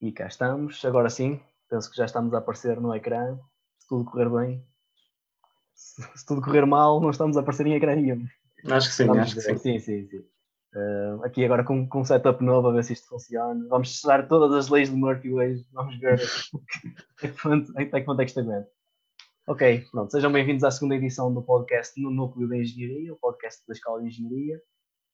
E cá estamos, agora sim, penso que já estamos a aparecer no ecrã, se tudo correr bem. Se, se tudo correr mal, não estamos a aparecer em ecrã nenhum. Acho que sim, Vamos acho que sim. Sim, sim, sim. Uh, aqui agora com, com um setup novo, a ver se isto funciona. Vamos testar todas as leis de Murphy hoje. Vamos ver até ponto é que isto aguenta. Ok, pronto. Sejam bem-vindos à segunda edição do podcast no Núcleo da Engenharia, o podcast da Escola de Engenharia.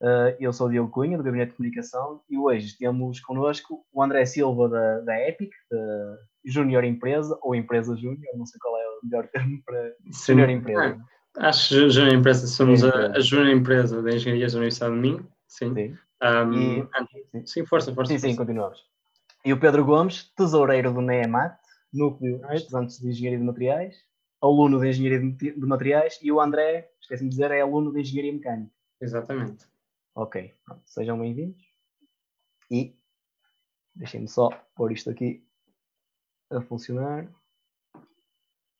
Uh, eu sou o Diogo Cunha, do Gabinete de Comunicação, e hoje temos connosco o André Silva da, da Epic, da Júnior Empresa, ou Empresa Júnior, não sei qual é o melhor termo para Sim. Júnior Empresa. Acho que Júnior Empresa, somos Júnior a, a Júnior Empresa da Engenharia da Universidade de Minho. Sim. Sim. Um, E- ah, sim, força, força. Sim, sim, força. continuamos. E o Pedro Gomes, tesoureiro do NEMAT, Núcleo de Estudantes de Engenharia de Materiais, aluno de Engenharia de Materiais, e o André, esqueci-me de dizer, é aluno de Engenharia Mecânica. Exatamente. Ok, pronto, sejam bem-vindos. E deixem-me só pôr isto aqui a funcionar.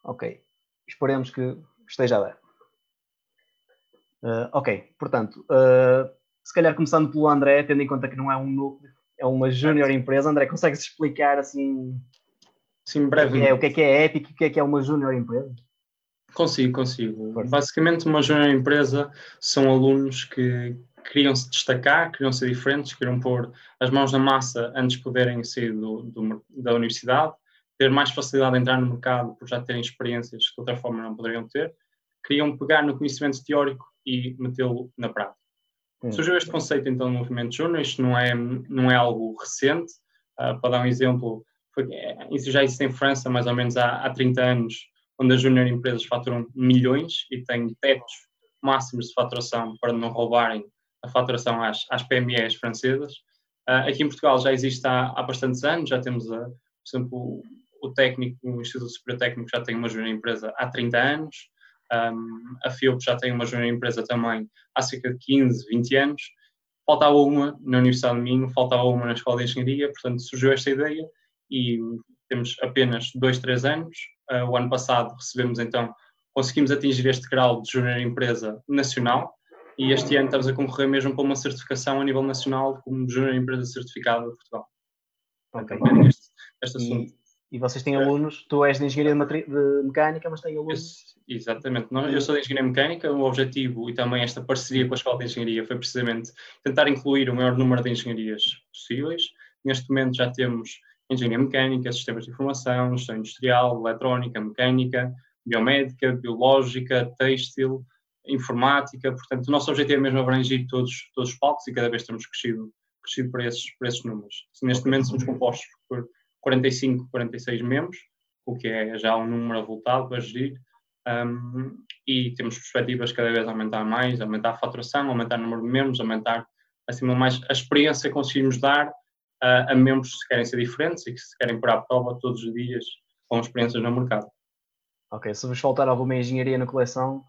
Ok, esperemos que esteja a dar. Ah, ok, portanto, ah, se calhar começando pelo André, tendo em conta que não é um núcleo, é uma júnior empresa. André, consegues explicar assim Sim, que é, brevemente. o que é que é Epic e o que é que é uma júnior empresa? Consigo, consigo. Basicamente, uma júnior empresa são alunos que queriam se destacar, queriam ser diferentes, queriam pôr as mãos na massa antes de poderem sair do, do da universidade, ter mais facilidade de entrar no mercado por já terem experiências que de outra forma não poderiam ter, queriam pegar no conhecimento teórico e metê-lo na prática. Hum. Surgiu este conceito então no movimento júnior, isto não é, não é algo recente, Ah, para dar um exemplo, foi, é, isso já existe em França mais ou menos há, há 30 anos, onde as júnior empresas faturam milhões e têm tetos máximos de faturação para não roubarem a faturação às, às PMEs francesas. Ah, aqui em Portugal já existe há, há bastantes anos, já temos, a, por exemplo, o, técnico, o Instituto Superior Técnico já tem uma júnior empresa há 30 anos, Um, a FIOP já tem uma júnior empresa também há cerca de 15, 20 anos. Faltava uma na Universidade de Minho, faltava uma na Escola de Engenharia, portanto surgiu esta ideia e temos apenas dois, três anos. Uh, o ano passado recebemos então, conseguimos atingir este grau de júnior empresa nacional e este ano estamos a concorrer mesmo para uma certificação a nível nacional como júnior empresa certificada de Portugal. Ok. Também este, este assunto. E, e vocês têm alunos, tu és de Engenharia de, Materi- de Mecânica, mas têm alunos. Exatamente. Eu sou de Engenharia Mecânica, o objetivo e também esta parceria com a Escola de Engenharia foi precisamente tentar incluir o maior número de engenharias possíveis. Neste momento já temos Engenharia Mecânica, Sistemas de Informação, Gestão Industrial, Eletrónica, Mecânica, Biomédica, Biológica, Têxtil, Informática. Portanto, o nosso objetivo é mesmo abranger todos, todos os palcos e cada vez temos crescido, crescido para, esses, para esses números. Neste momento somos compostos por 45, 46 membros, o que é já um número avultado para gerir. Um, e temos perspectivas cada vez aumentar mais, aumentar a faturação, aumentar o número de membros, aumentar acima mais a experiência que conseguimos dar a, a membros que querem ser diferentes e que se querem pôr à prova todos os dias com experiências no mercado. Ok, se vos faltar alguma engenharia na coleção,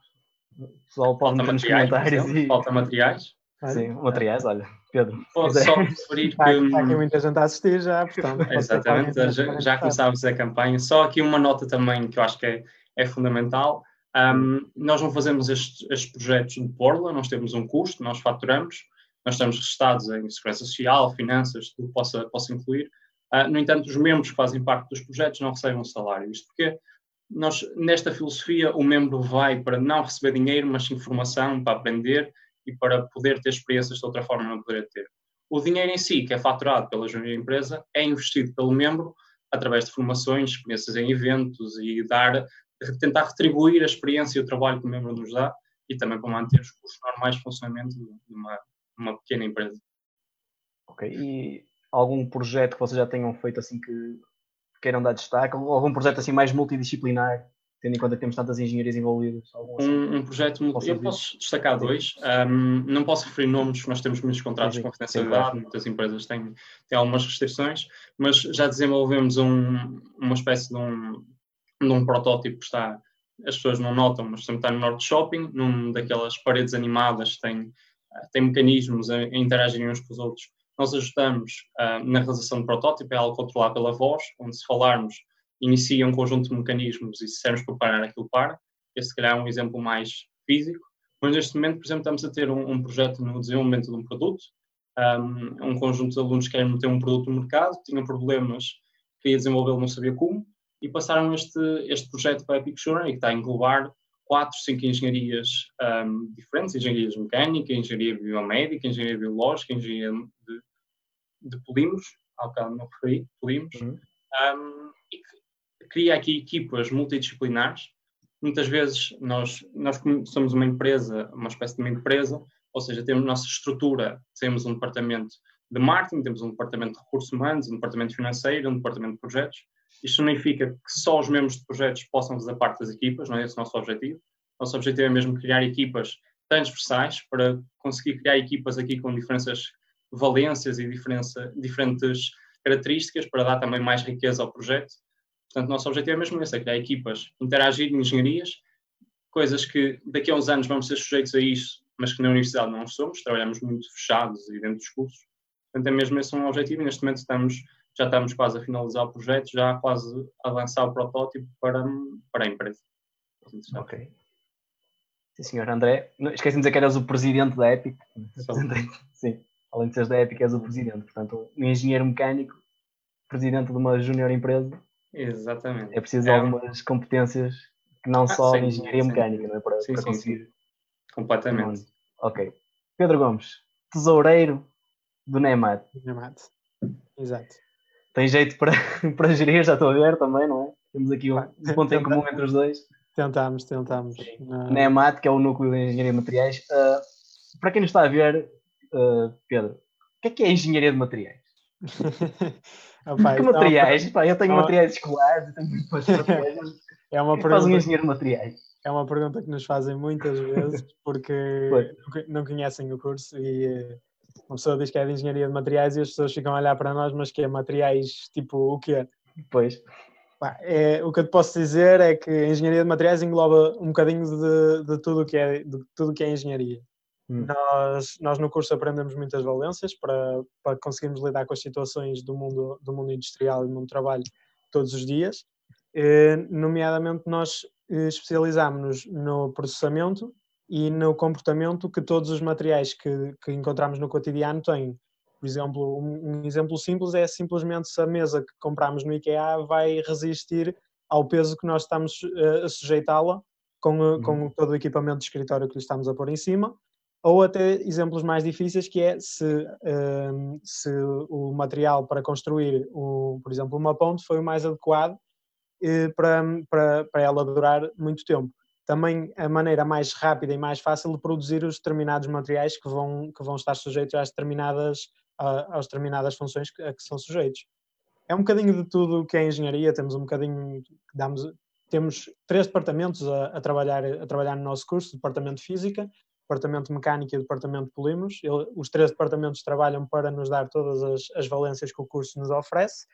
o pessoal pode Falta meter nos comentários e. falta materiais. Sim, materiais, olha, Pedro. Posso quiser. só referir Está, que. está aqui muita gente a assistir já, portanto. pode Exatamente, já, já começámos a campanha. Só aqui uma nota também que eu acho que é, é fundamental. Um, nós não fazemos estes, estes projetos de borla, nós temos um custo, nós faturamos, nós estamos registados em segurança social, finanças, tudo que possa, possa incluir. Ah, no entanto, os membros que fazem parte dos projetos não recebem um salário. Isto porque nós, nesta filosofia, o membro vai para não receber dinheiro, mas sim formação para aprender e para poder ter experiências de outra forma não poderia ter. O dinheiro em si, que é faturado pela empresa, é investido pelo membro através de formações, experiências em eventos e dar, tentar retribuir a experiência e o trabalho que o membro nos dá e também para manter os custos normais de funcionamento de uma, uma pequena empresa. Ok, e algum projeto que vocês já tenham feito assim que queiram dar destaque? Algum projeto assim mais multidisciplinar, tendo em conta que temos tantas engenharias envolvidas? Assim? Um, um projeto, multi- Posso eu posso destacar dois. Um, não posso referir nomes, nós temos muitos contratos Sim, sim. confidencialidade, muitas empresas têm, têm algumas restrições, mas já desenvolvemos um- uma espécie de um, de um protótipo que está, as pessoas não notam, mas sempre está no Norte Shopping, num daquelas paredes animadas, tem, tem mecanismos a, a interagirem uns com os outros. Nós ajudamos ah, na realização do protótipo, é algo controlado pela voz, onde se falarmos, inicia um conjunto de mecanismos e se dissermos para parar aquilo para. Esse, se calhar, é um exemplo mais físico. Mas neste momento, por exemplo, estamos a ter um, um projeto no desenvolvimento de um produto um, um conjunto de alunos que querem meter um produto no mercado, tinham problemas, queria desenvolvê-lo, não sabia como, e passaram este, este projeto para a Epic Journey, que está a englobar quatro, cinco engenharias um, diferentes, engenharias mecânica, engenharia biomédica, engenharia biológica, engenharia de, de polímeros, ao bocado não referi, polímeros, uhum. um, e que cria aqui equipas multidisciplinares. Muitas vezes nós, nós somos uma empresa, uma espécie de uma empresa, ou seja, temos nossa estrutura, temos um departamento de marketing, temos um departamento de recursos humanos, um departamento financeiro, um departamento de projetos. Isto significa que só os membros de projetos possam fazer parte das equipas, não é esse o nosso objetivo. Nosso objetivo é mesmo criar equipas transversais para conseguir criar equipas aqui com diferentes valências e diferença, diferentes características para dar também mais riqueza ao projeto. Portanto, nosso objetivo é mesmo esse, é criar equipas, interagir em engenharias, coisas que daqui a uns anos vamos ser sujeitos a isso, mas que na universidade não somos, trabalhamos muito fechados e dentro dos cursos. Portanto, é mesmo esse um objetivo e neste momento estamos, já estamos quase a finalizar o projeto, já quase a lançar o protótipo para, para a empresa. Ok. Sim, senhor André. Esqueci de dizer que eras o presidente da Epic. Sim, além de seres da Epic, és o presidente. Portanto, um engenheiro mecânico, presidente de uma junior empresa. Exatamente. É preciso é. algumas competências que não ah, só sim, engenharia sim. mecânica, não é? Para, sim, para conseguir. Completamente. Ok. Pedro Gomes, tesoureiro do NEMAT. NEMAT. Exato. Tem jeito para, para gerir, já estou a ver também, não é? Temos aqui um, um ponto em comum entre os dois. Tentamos, tentamos. Na... NEMAT, que é o núcleo de engenharia de materiais. Uh, para quem nos está a ver, uh, Pedro, o que é que é engenharia de materiais? Opa, que materiais? Pá, eu tenho é uma... materiais escolares, tenho materiais, é uma pergunta... faz um engenheiro de materiais? É uma pergunta que nos fazem muitas vezes porque não conhecem o curso e eh, uma pessoa diz que é de engenharia de materiais e as pessoas ficam a olhar para nós, mas que é materiais tipo o quê? Pois. É, o que eu te posso dizer é que a engenharia de materiais engloba um bocadinho de, de tudo que é de tudo que é engenharia. Hum. Nós, nós no curso aprendemos muitas valências para, para conseguirmos lidar com as situações do mundo, do mundo industrial e do mundo do trabalho todos os dias. Eh, nomeadamente, nós eh, especializámos-nos no processamento e no comportamento que todos os materiais que, que encontramos no cotidiano têm. Por exemplo, um, um, exemplo simples é simplesmente se a mesa que compramos no IKEA vai resistir ao peso que nós estamos uh, a sujeitá-la com, uhum. com todo o equipamento de escritório que lhe estamos a pôr em cima, ou até exemplos mais difíceis que é se, uh, se o material para construir, o, por exemplo, uma ponte foi o mais adequado uh, para, para, para ela durar muito tempo também a maneira mais rápida e mais fácil de produzir os determinados materiais que vão, que vão estar sujeitos às determinadas, às determinadas funções a que são sujeitos. É um bocadinho de tudo que é engenharia, temos um bocadinho, damos, temos três departamentos a, a, trabalhar, a trabalhar no nosso curso, departamento de Física, departamento de Mecânica e departamento de Polímeros. Os três departamentos trabalham para nos dar todas as, as valências que o curso nos oferece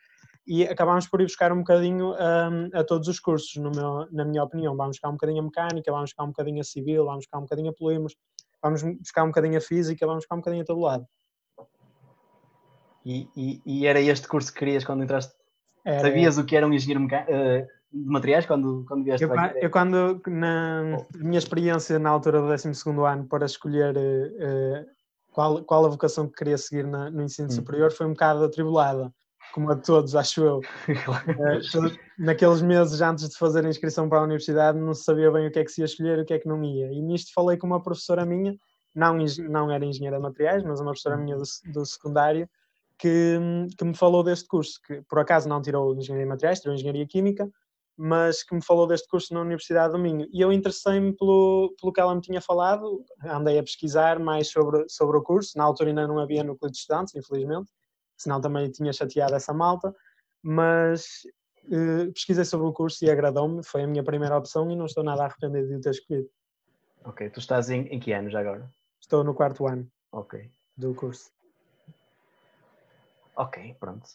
e acabámos por ir buscar um bocadinho um, a todos os cursos, meu, na minha opinião. Vamos buscar um bocadinho a mecânica, vamos buscar um bocadinho a civil, vamos buscar um bocadinho a polímeros, vamos buscar um bocadinho a física, vamos buscar um bocadinho a todo lado. E, e, e era este curso que querias quando entraste? Era... Sabias o que era um engenheiro uh, de materiais quando, quando vieste eu, Eu quando, na oh. minha experiência na altura do 12 ano para escolher uh, qual, qual a vocação que queria seguir na, no ensino hum. superior foi um bocado atribulada como a todos, acho eu. Eh, naqueles meses antes de fazer a inscrição para a universidade, não se sabia bem o que é que se ia escolher e o que é que não ia. E nisto falei com uma professora minha, não, não era engenheira de materiais, mas uma professora minha do, do secundário, que, que me falou deste curso, que por acaso não tirou engenharia de materiais, tirou engenharia química, mas que me falou deste curso na Universidade do Minho. E eu interessei-me pelo, pelo que ela me tinha falado, andei a pesquisar mais sobre, sobre o curso. Na altura ainda não havia núcleo de estudantes, infelizmente senão também tinha chateado essa malta, mas uh, pesquisei sobre o curso e agradou-me, foi a minha primeira opção e não estou nada arrependido de o ter escolhido. Ok, tu estás em, em que ano já agora? Estou no quarto ano. Ok. Do curso. Ok, pronto.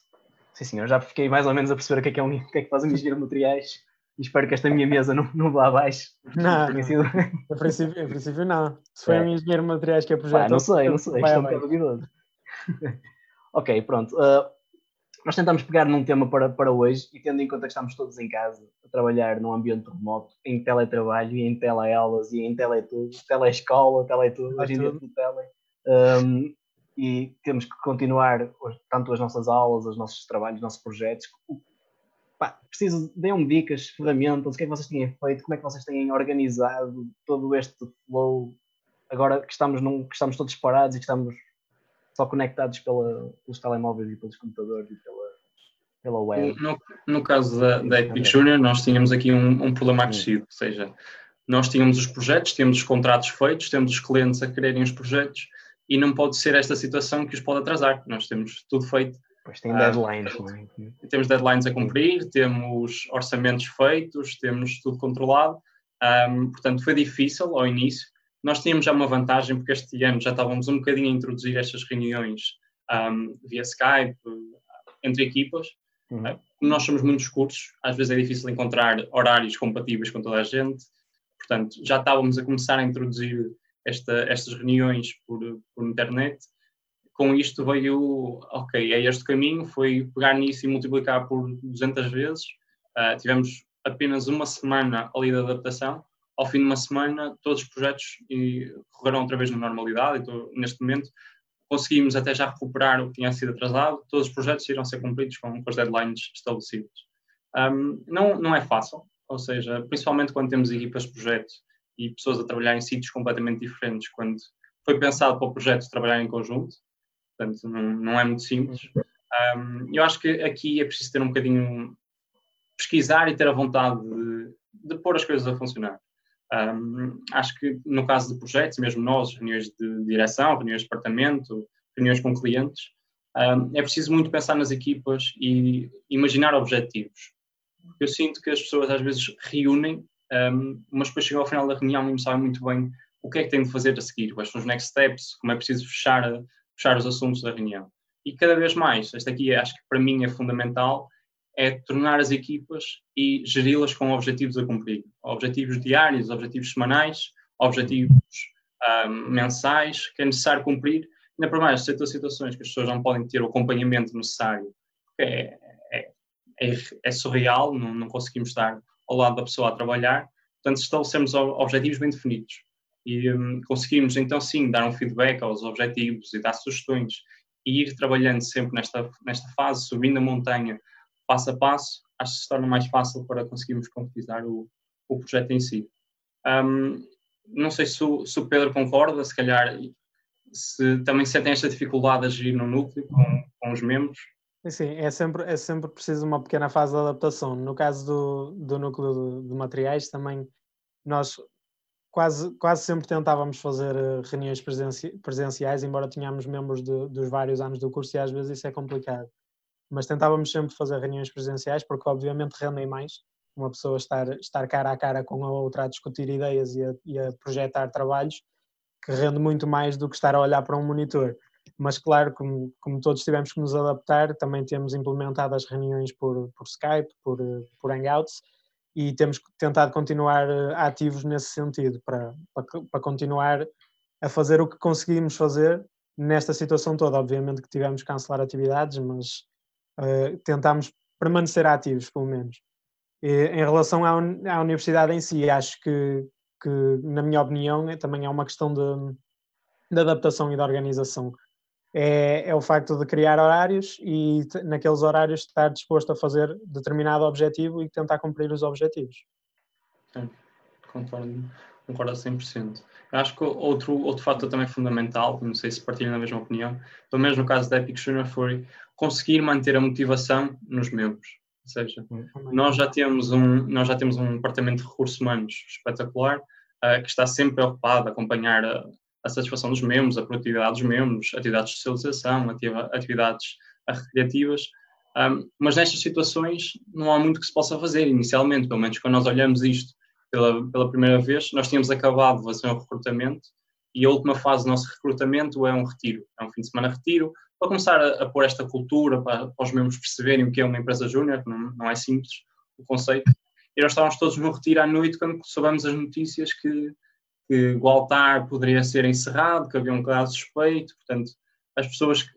Sim senhor, já fiquei mais ou menos a perceber o que é que, é um, o que, é que faz um engenheiro de materiais e espero que esta minha mesa não, não vá abaixo. Não, não. Sido... em, princípio, em princípio não. Se foi é. um engenheiro de materiais que é projeto... não sei, não sei, estou um bocado duvidoso. Ok, pronto. Uh, nós tentamos pegar num tema para, para hoje e tendo em conta que estamos todos em casa a trabalhar num ambiente remoto, em teletrabalho e em teleaulas e em teletudo, telescola, teletudo, hoje em dia tudo tele. Um, e temos que continuar tanto as nossas aulas, os nossos trabalhos, os nossos projetos. Pá, preciso, deem-me dicas, ferramentas, o que é que vocês têm feito, como é que vocês têm organizado todo este flow, agora que estamos, num, que estamos todos parados e que estamos só conectados pela, pelos telemóveis e pelos computadores e pela, pela web. No, no caso da, da Epic Junior, nós tínhamos aqui um, um problema acrescido, ou seja, nós tínhamos os projetos, temos os contratos feitos, temos os clientes a quererem os projetos e não pode ser esta situação que os pode atrasar. Nós temos tudo feito. Pois tem deadlines, não é? Temos deadlines a cumprir, temos orçamentos feitos, temos tudo controlado. Um, portanto, foi difícil ao início. Nós tínhamos já uma vantagem, porque este ano já estávamos um bocadinho a introduzir estas reuniões um, via Skype, entre equipas. Uhum. Uh, como nós somos muitos cursos, às vezes é difícil encontrar horários compatíveis com toda a gente. Portanto, já estávamos a começar a introduzir esta, estas reuniões por, por internet. Com isto veio, ok, é este caminho, foi pegar nisso e multiplicar por 200 vezes. Uh, tivemos apenas uma semana ali de adaptação. Ao fim de uma semana, todos os projetos correram outra vez na normalidade. Então, neste momento, conseguimos até já recuperar o que tinha sido atrasado. Todos os projetos irão ser cumpridos com, com as deadlines estabelecidas. Um, não, não é fácil, ou seja, principalmente quando temos equipas de projeto e pessoas a trabalhar em sítios completamente diferentes, quando foi pensado para o projeto trabalhar em conjunto, portanto não, não é muito simples. Um, eu acho que aqui é preciso ter um bocadinho, pesquisar e ter a vontade de, de pôr as coisas a funcionar. Um, acho que no caso de projetos, mesmo nós, reuniões de direção, reuniões de departamento, reuniões com clientes, um, é preciso muito pensar nas equipas e imaginar objetivos. Eu sinto que as pessoas às vezes reúnem um, mas depois chegam ao final da reunião e não sabem muito bem o que é que têm de fazer a seguir, quais são os next steps, como é preciso fechar, fechar os assuntos da reunião. E cada vez mais, esta aqui acho que para mim é fundamental, é tornar as equipas e geri-las com objetivos a cumprir. Objetivos diários, objetivos semanais, objetivos um, mensais que é necessário cumprir. Ainda por mais, certas situações que as pessoas não podem ter o acompanhamento necessário, é, é, é, é surreal, não, não conseguimos estar ao lado da pessoa a trabalhar. Portanto, estabelecemos objetivos bem definidos e um, conseguimos então sim dar um feedback aos objetivos e dar sugestões e ir trabalhando sempre nesta, nesta fase, subindo a montanha passo a passo, acho que se torna mais fácil para conseguirmos concretizar o, o projeto em si. Um, não sei se o, se o, Pedro concorda, se calhar se também sentem esta dificuldade de agir no núcleo com, com os membros. Sim, é sempre, é sempre preciso uma pequena fase de adaptação. No caso do, do núcleo de, de materiais, também nós quase, quase sempre tentávamos fazer eh, reuniões presenci, presenciais, embora tenhamos membros de, dos vários anos do curso e às vezes isso é complicado. Mas tentávamos sempre fazer reuniões presenciais porque, obviamente, rendem mais uma pessoa estar, estar cara a cara com a outra a discutir ideias e a, e a projetar trabalhos, que rende muito mais do que estar a olhar para um monitor mas claro, como, como todos tivemos que nos adaptar, também temos implementado as reuniões por, por Skype, por, por Hangouts, e temos tentado continuar eh, ativos nesse sentido, para, para, para continuar a fazer o que conseguimos fazer nesta situação toda. Obviamente que tivemos que cancelar atividades, mas uh, tentámos permanecer ativos, pelo menos. E, em relação à, à universidade em si, acho que, que, na minha opinião, também é uma questão de, de adaptação e de organização é, é, o facto de criar horários e naqueles horários estar disposto a fazer determinado objetivo e tentar cumprir os objetivos. Sim, concordo, concordo a 100%. Eu acho que outro, outro fator também fundamental, não sei se partilham a mesma opinião, pelo menos no caso da Epic Junior, foi conseguir manter a motivação nos membros. Ou seja, nós já temos um, nós já temos um departamento de recursos humanos espetacular, uh, que está sempre preocupado a acompanhar a, a satisfação dos membros, a produtividade dos membros, atividades de socialização, atividades recreativas. Um, mas nestas situações não há muito que se possa fazer inicialmente, pelo menos quando nós olhamos isto pela, pela primeira vez, nós tínhamos acabado de fazer um recrutamento e a última fase do nosso recrutamento é um retiro, é um fim de semana retiro, para começar a, a pôr esta cultura, para, para, os membros perceberem o que é uma empresa júnior, não, não é simples o conceito. E nós estávamos todos no retiro à noite quando soubemos as notícias que que altar poderia ser encerrado, que havia um caso suspeito, portanto, as pessoas que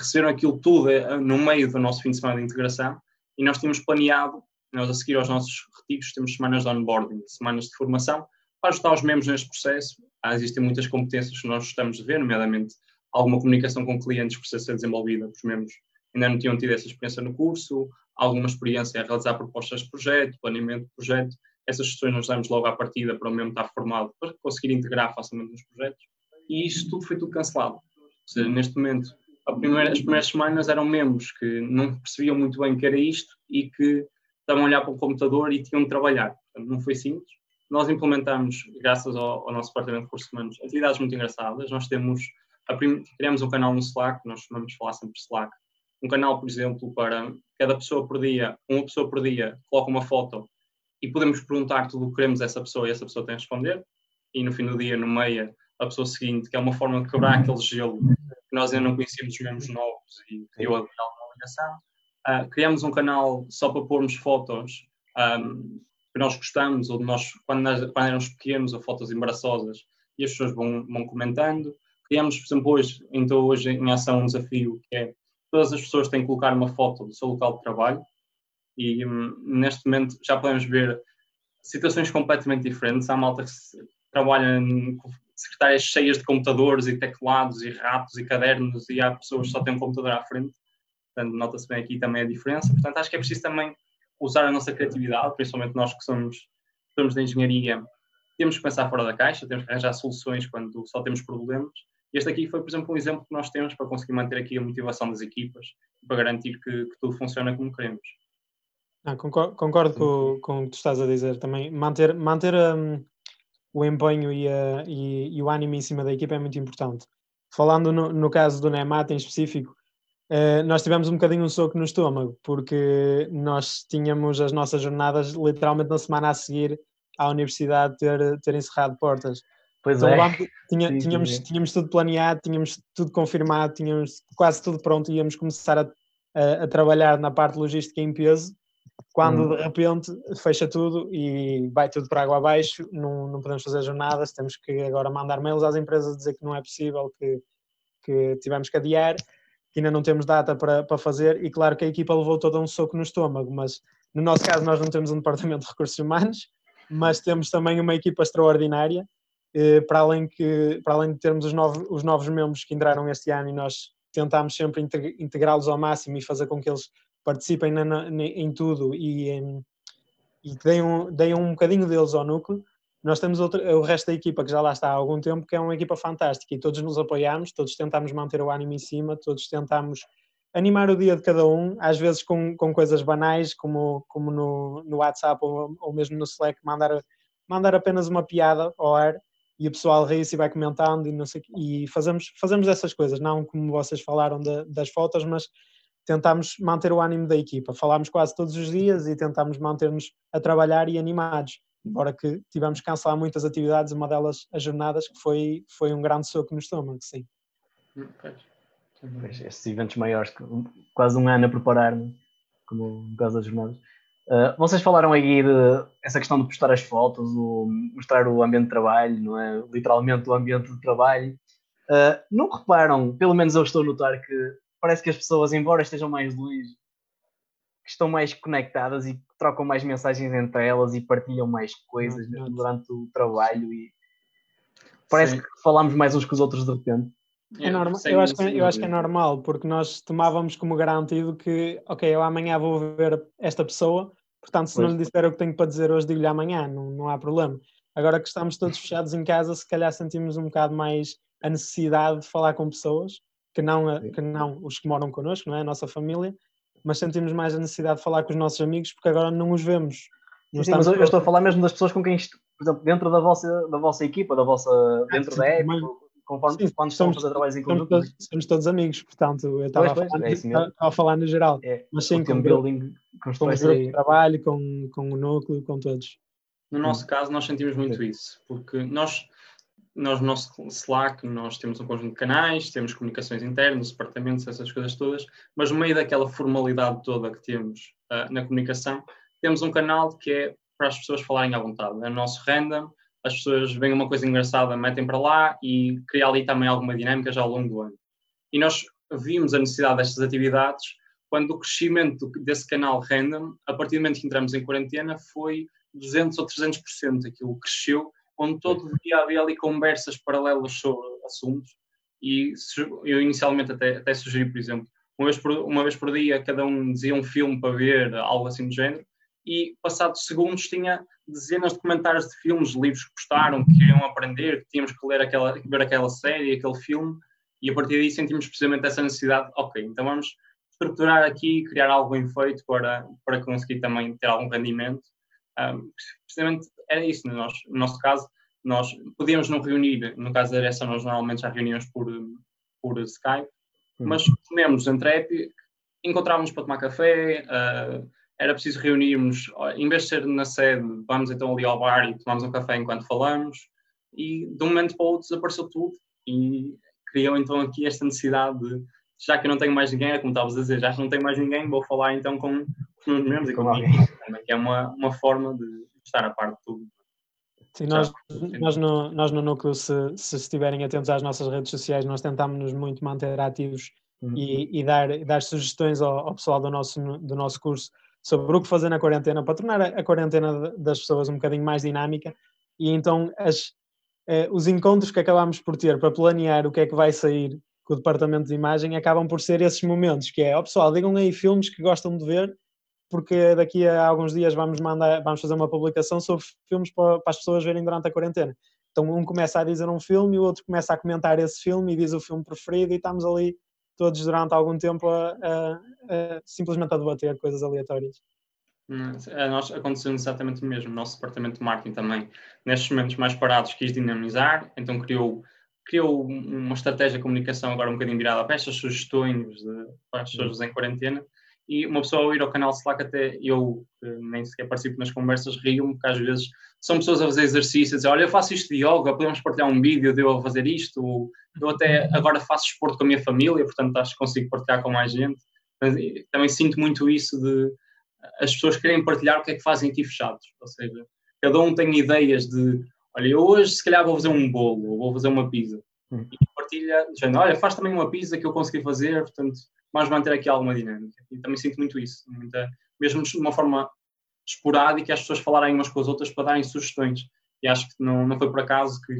receberam aquilo tudo eh, no meio do nosso fim de semana de integração e nós tínhamos planeado, nós a seguir aos nossos retiros, temos semanas de onboarding, semanas de formação, para ajudar os membros neste processo. Ah, existem muitas competências que nós gostamos de ver, nomeadamente alguma comunicação com clientes precisa ser desenvolvida, os membros ainda não tinham tido essa experiência no curso, alguma experiência a realizar propostas de projeto, planeamento de projeto, essas sessões nós damos logo à partida para o membro estar formado para conseguir integrar facilmente nos projetos e isto tudo foi tudo cancelado. Ou seja, neste momento, primeira, as primeiras semanas eram membros que não percebiam muito bem o que era isto e que estavam a olhar para o computador e tinham de trabalhar. Portanto, não foi simples. Nós implementamos, graças ao, ao nosso departamento de recursos humanos, atividades muito engraçadas. Nós temos, prim, criamos um canal no Slack, nós chamamos de falar sempre Slack, um canal, por exemplo, para cada pessoa por dia, uma pessoa por dia, coloca uma foto e podemos perguntar tudo o que queremos a essa pessoa e essa pessoa tem a responder. E no fim do dia, no meio, a pessoa seguinte, que é uma forma de quebrar aquele gelo que nós ainda não conhecíamos os membros novos e criou alguma ligação. Uh, criamos um canal só para pormos fotos um, que nós gostamos, ou nós, quando, nós, quando éramos pequenos, ou fotos embaraçosas, e as pessoas vão, vão comentando. Criamos, por exemplo, hoje, então hoje em ação um desafio que é todas as pessoas têm que colocar uma foto do seu local de trabalho e um, neste momento já podemos ver situações completamente diferentes. Há malta que trabalha em secretárias cheias de computadores e teclados e ratos e cadernos e há pessoas que só têm um computador à frente. Portanto, nota-se bem aqui também a diferença. Portanto, acho que é preciso também usar a nossa criatividade, principalmente nós que somos, somos da engenharia, temos que pensar fora da caixa, temos que arranjar soluções quando só temos problemas. Este aqui foi, por exemplo, um exemplo que nós temos para conseguir manter aqui a motivação das equipas, para garantir que, que tudo funciona como queremos. Não, concordo, concordo com, com, o que tu estás a dizer também. Manter, manter um, o empenho e, a, e, e, o ânimo em cima da equipa é muito importante. Falando no, no caso do Nemat em específico, uh, nós tivemos um bocadinho um soco no estômago, porque nós tínhamos as nossas jornadas literalmente na semana a seguir à universidade ter, ter encerrado portas. Pois então, é. tinha, sim, tínhamos, sim. tínhamos tudo planeado, tínhamos tudo confirmado, tínhamos quase tudo pronto, íamos começar a, a, a trabalhar na parte logística em peso, quando hum. de repente fecha tudo e vai tudo para água abaixo, não, não podemos fazer jornadas, temos que agora mandar mails às empresas dizer que não é possível, que, que tivemos que adiar, que ainda não temos data para, para fazer, e claro que a equipa levou todo um soco no estômago, mas no nosso caso nós não temos um departamento de recursos humanos, mas temos também uma equipa extraordinária eh, para além, que, para além de termos os novos, os novos membros que entraram este ano e nós tentámos sempre integrá-los ao máximo e fazer com que eles participem na, na, em tudo e, e que deem deem um bocadinho deles ao núcleo. Nós temos outro, o resto da equipa que já lá está há algum tempo, que é uma equipa fantástica e todos nos apoiamos, todos tentamos manter o ânimo em cima, todos tentamos animar o dia de cada um, às vezes com, com coisas banais, como, como no, no WhatsApp ou, ou mesmo no Slack, mandar, mandar apenas uma piada ao ar e o pessoal ri-se e vai comentando e, não sei, e fazemos, fazemos essas coisas, não como vocês falaram de, das fotos, mas tentamos manter o ânimo da equipa. Falámos quase todos os dias e tentámos manter-nos a trabalhar e animados, embora que tivemos que cancelar muitas atividades, uma delas as jornadas, que foi, foi um grande soco no estômago, sim. estes eventos maiores, quase um ano a preparar-me, como no caso das jornadas. Uh, vocês falaram aí de essa questão de postar as fotos, o, mostrar o ambiente de trabalho, não é? Literalmente o ambiente de trabalho. Uh, não reparam, pelo menos eu estou a notar que parece que as pessoas, embora estejam mais longe, estão mais conectadas e trocam mais mensagens entre elas e partilham mais coisas durante o trabalho e parece Sim. que falamos mais uns com os outros de repente. É normal, eu, acho que, é, eu acho que é normal, porque nós tomávamos como garantido que, ok, eu amanhã vou ver esta pessoa, portanto, se pois. não lhe disser o que tenho para dizer hoje, digo-lhe amanhã, não, não há problema. Agora que estamos todos fechados em casa, se calhar sentimos um bocado mais a necessidade de falar com pessoas, que não, que não os que moram connosco, não é? A nossa família, mas sentimos mais a necessidade de falar com os nossos amigos porque agora não os vemos. Sim, sim, mas eu, eu estou a falar mesmo das pessoas com quem, por exemplo, dentro da vossa, da vossa equipa, da vossa, ah, dentro sim, da época, conforme Sim, quando estão a fazer trabalhos em conjunto. Somos todos, somos todos amigos, portanto, eu estava, pois, a, falar, é a falar no geral. É, mas sim, com, building, com o grupo de trabalho, com, com o núcleo, com todos. No nosso caso, nós sentimos muito isso, porque nós, nós no nosso Slack, nós temos um conjunto de canais, temos comunicações internas, departamentos, essas coisas todas, mas no meio daquela formalidade toda que temos uh, na comunicação, temos um canal que é para as pessoas falarem à vontade. É o nosso random, as pessoas veem uma coisa engraçada, metem para lá e cria ali também alguma dinâmica já ao longo do ano. E nós vimos a necessidade destas atividades quando o crescimento desse canal random, a partir do momento que entramos em quarentena, foi 200 ou 300%. Aquilo cresceu, onde todo dia havia ali conversas paralelas sobre assuntos. e eu inicialmente até, até sugeri, por exemplo, uma vez, por, uma vez por dia cada um dizia um filme para ver, algo assim do género, e passados segundos tinha dezenas de comentários de filmes, livros que gostaram, que queriam aprender, que tínhamos que ler aquela, ver aquela série, aquele filme, e a partir daí sentimos precisamente essa necessidade, ok, então vamos estruturar aqui, criar algo bem feito para, para conseguir também ter algum rendimento. Um, precisamente era isso, no nosso, no nosso caso, nós podíamos não reunir, no caso da direção, nós normalmente já reuníamos por, por Skype, hum. mas comemos entre app, encontrávamos para tomar café, uh, era preciso reunirmos, em vez de ser na sede, vamos então ali ao bar e tomamos um café enquanto falamos, e de um momento para o outro desapareceu tudo, e criou então aqui esta necessidade de, já que eu não tenho mais ninguém, é como estavas a dizer, já que não tenho mais ninguém, vou falar então com, com os membros e com alguém, que é uma, uma forma de estar a parte de tudo. Sim, nós, nós, no, nós no núcleo, se, se estiverem atentos às nossas redes sociais, nós tentámos-nos muito manter ativos uhum. e, e, dar, dar sugestões ao, ao, pessoal do nosso, do nosso curso sobre o que fazer na quarentena para tornar a, a quarentena das pessoas um bocadinho mais dinâmica. E então as, eh, os encontros que acabamos por ter para planear o que é que vai sair com o departamento de imagem acabam por ser esses momentos, que é, ó oh, pessoal, digam aí filmes que gostam de ver porque daqui a alguns dias vamos mandar, vamos fazer uma publicação sobre filmes para, para, as pessoas verem durante a quarentena. Então um começa a dizer um filme e o outro começa a comentar esse filme e diz o filme preferido e estamos ali todos durante algum tempo a, a, a simplesmente a debater coisas aleatórias. A nós aconteceu exatamente o mesmo. O nosso departamento de marketing também, nestes momentos mais parados, quis dinamizar, então criou, criou uma estratégia de comunicação agora um bocadinho virada para estas sugestões de, para as pessoas em quarentena e uma pessoa ao ir ao canal Slack, até eu nem sequer participo nas conversas, rio-me, porque às vezes são pessoas a fazer exercícios, dizer, olha, eu faço isto de yoga, podemos partilhar um vídeo de eu a fazer isto, ou eu até agora faço esporte com a minha família, portanto acho que consigo partilhar com mais gente. Mas, também sinto muito isso de as pessoas querem partilhar o que é que fazem aqui fechados, ou seja, cada um tem ideias de, olha, eu hoje se calhar vou fazer um bolo, ou vou fazer uma pizza, hum. e partilha, dizendo, olha, faz também uma pizza que eu consegui fazer, portanto mas manter aqui alguma dinâmica. E também sinto muito isso, muita, mesmo de uma forma esporádica, as pessoas falarem umas com as outras para darem sugestões. E acho que não, não foi por acaso que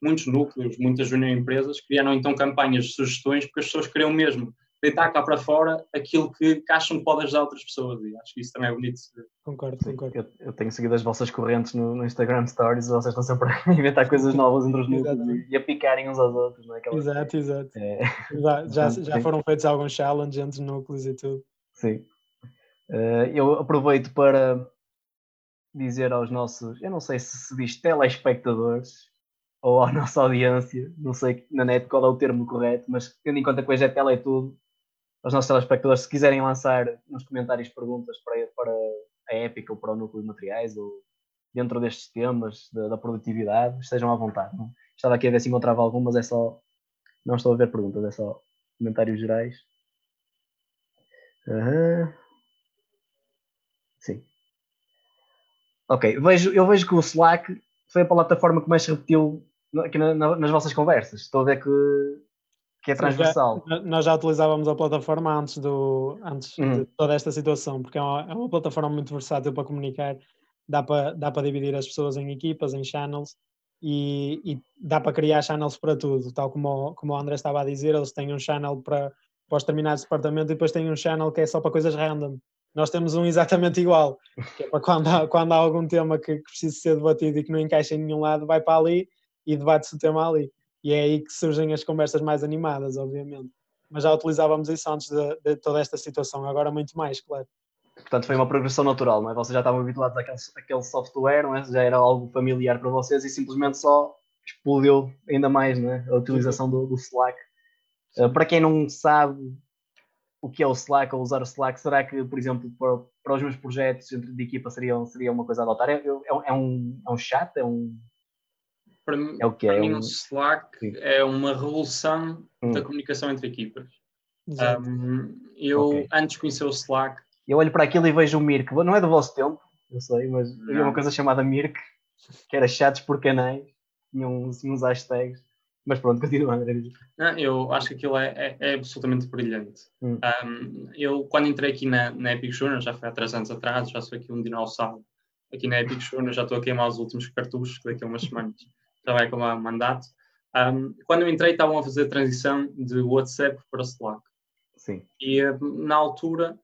muitos núcleos, muitas junior empresas criaram então campanhas de sugestões porque as pessoas queriam mesmo deitar cá para fora aquilo que, que acham que pode ajudar outras pessoas e acho que isso também é bonito. Concordo, concordo. Eu, eu, tenho seguido as vossas correntes no, no, Instagram Stories e vocês estão sempre a inventar coisas novas entre os núcleos e, e, a picarem uns aos outros, não é? Aquela exato, exato. É... Já, já, já foram feitos alguns challenges entre núcleos e tudo. Sim. Uh, eu aproveito para dizer aos nossos, eu não sei se se diz telespectadores ou à nossa audiência, não sei na net qual é o termo correto, mas tendo em conta que hoje é tele é tudo, aos nossos telespectadores, se quiserem lançar nos comentários perguntas para, para a Épica ou para o Núcleo de Materiais ou dentro destes temas da, da produtividade, estejam à vontade. Não? Estava aqui a ver se encontrava algumas, é só. Não estou a ver perguntas, é só comentários gerais. Uhum. Sim. Ok, vejo, eu vejo que o Slack foi a plataforma que mais se repetiu aqui na, na, nas vossas conversas. Estou a ver que que é transversal. Já, nós já utilizávamos a plataforma antes, do, antes uhum. de toda esta situação, porque é uma, é uma, plataforma muito versátil para comunicar, dá para, dá para dividir as pessoas em equipas, em channels, e, e dá para criar channels para tudo, tal como, como o André estava a dizer, eles têm um channel para, para os determinados departamentos e depois têm um channel que é só para coisas random. Nós temos um exatamente igual, que é para quando há, quando há algum tema que, que precisa ser debatido e que não encaixa em nenhum lado, vai para ali e debate-se o tema ali. E é aí que surgem as conversas mais animadas, obviamente. Mas já utilizávamos isso antes de, de toda esta situação, agora muito mais, claro. Portanto, foi uma progressão natural, não é? Vocês já estavam habituados àquele, àquele software, não é? Já era algo familiar para vocês e simplesmente só explodiu ainda mais, não é? A utilização do, do Slack. Uh, para quem não sabe o que é o Slack ou usar o Slack, será que, por exemplo, para, para os meus projetos de equipa seria, seria uma coisa a adotar? É, é, é, um, é um chat? É um, para, é o que para é mim, um... o Slack Sim. é uma revolução hum. da comunicação entre equipas. Um, eu, okay. antes de conhecer o Slack. Eu olho para aquilo e vejo o Mirk, não é do vosso tempo, eu sei, mas não. havia uma coisa chamada Mirk, que era chats por canais, tinha uns, uns hashtags. Mas pronto, continua, André. Não, eu acho que aquilo é, é, é absolutamente brilhante. Hum. Um, eu, quando entrei aqui na, na Epic Junior, já foi há três anos atrás, já sou aqui um dinossauro. Aqui na Epic Junior já estou a queimar os últimos cartuchos daqui a umas semanas. É como mandato. Um, quando eu entrei, estavam a fazer a transição de WhatsApp para Slack. Sim. E na altura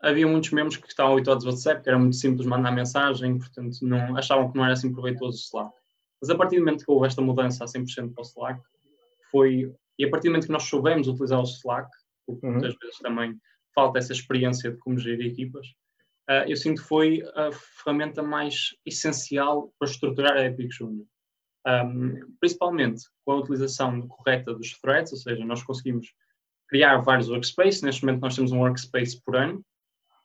havia muitos membros que estavam habituados ao WhatsApp, que era muito simples mandar mensagem, portanto não, achavam que não era assim proveitoso o Slack. Mas a partir do momento que houve esta mudança a 100% para o Slack, foi. E a partir do momento que nós soubemos utilizar o Slack, porque uhum. muitas vezes também falta essa experiência de como gerir equipas, uh, eu sinto que foi a ferramenta mais essencial para estruturar a Epic Junior. Um, principalmente com a utilização correta dos threads, ou seja, nós conseguimos criar vários workspaces. Neste momento, nós temos um workspace por ano.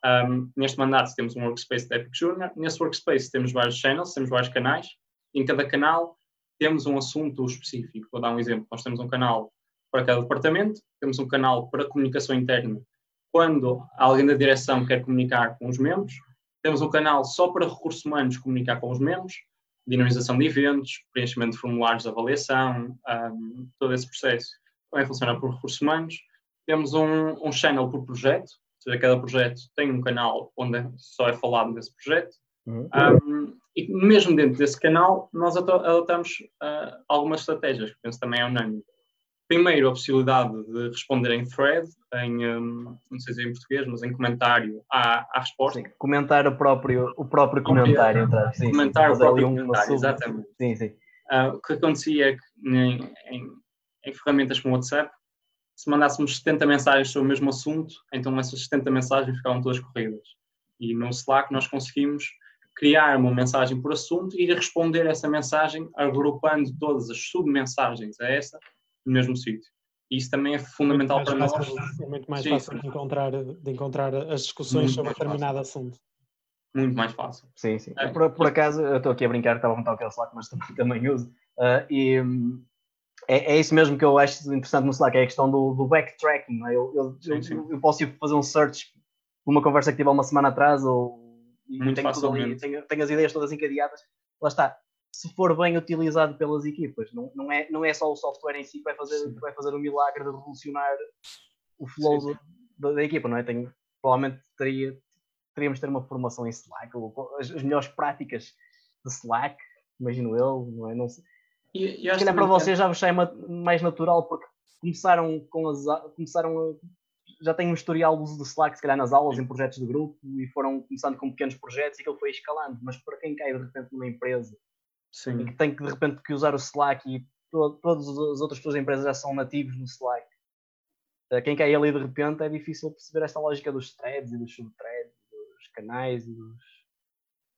Um, neste mandato, temos um workspace da Epic Junior. Nesse workspace, temos vários channels, temos vários canais. Em cada canal, temos um assunto específico. Vou dar um exemplo. Nós temos um canal para cada departamento, temos um canal para comunicação interna quando alguém da direção quer comunicar com os membros, temos um canal só para recursos humanos comunicar com os membros, dinamização de eventos, preenchimento de formulários de avaliação, um, todo esse processo também funciona por recursos humanos. Temos um, um channel por projeto, ou seja, cada projeto tem um canal onde só é falado desse projeto. Uhum. Um, e mesmo dentro desse canal, nós adotamos uh, algumas estratégias, que penso também é unânime. Primeiro, a possibilidade de responder em thread, em, um, não sei se é em português, mas em comentário à, à resposta. Sim, comentar o próprio, o próprio comentário. Então, sim, comentar sim, o próprio comentário, exatamente. Sim, sim. Uh, o que acontecia é que em, em, em ferramentas como o WhatsApp, se mandássemos 70 mensagens sobre o mesmo assunto, então essas 70 mensagens ficavam todas corridas. E no Slack nós conseguimos criar uma mensagem por assunto e responder essa mensagem agrupando todas as submensagens a essa no mesmo sítio. E isso também é fundamental para nós. É muito mais Sim, fácil de encontrar, de encontrar as discussões sobre determinado assunto. Muito mais fácil. Sim, sim. É. Por, por, acaso, eu estou aqui a brincar, estava a montar aquele Slack, mas também, também uso. Uh, e hum, é, é, isso mesmo que eu acho interessante no Slack, é a questão do, do backtracking. É? Eu, eu, sim, sim. Eu, eu, posso ir fazer um search por uma conversa que tive há uma semana atrás ou Muito tenho, ali, tenho, tenho, as ideias todas encadeadas. Lá está. Se for bem utilizado pelas equipas, não, não, é, não é só o software em si que vai fazer, que vai fazer o milagre de revolucionar o flow da, da, equipa, não é? Tenho, provavelmente teria, teríamos de ter uma formação em Slack, as, as melhores práticas de Slack, imagino eu, não é? Não sei e, e Se calhar para vocês já vos sai mais natural porque começaram com as começaram a, já têm um historial do uso do Slack, se calhar nas aulas, em projetos de grupo, e foram começando com pequenos projetos e aquilo foi escalando. Mas para quem cai de repente numa empresa Sim. e que tem que de repente que usar o Slack e to, todas as outras pessoas da empresa já são nativos no Slack, eh, quem cai ali de repente é difícil perceber esta lógica dos threads e dos subthreads, dos canais e dos.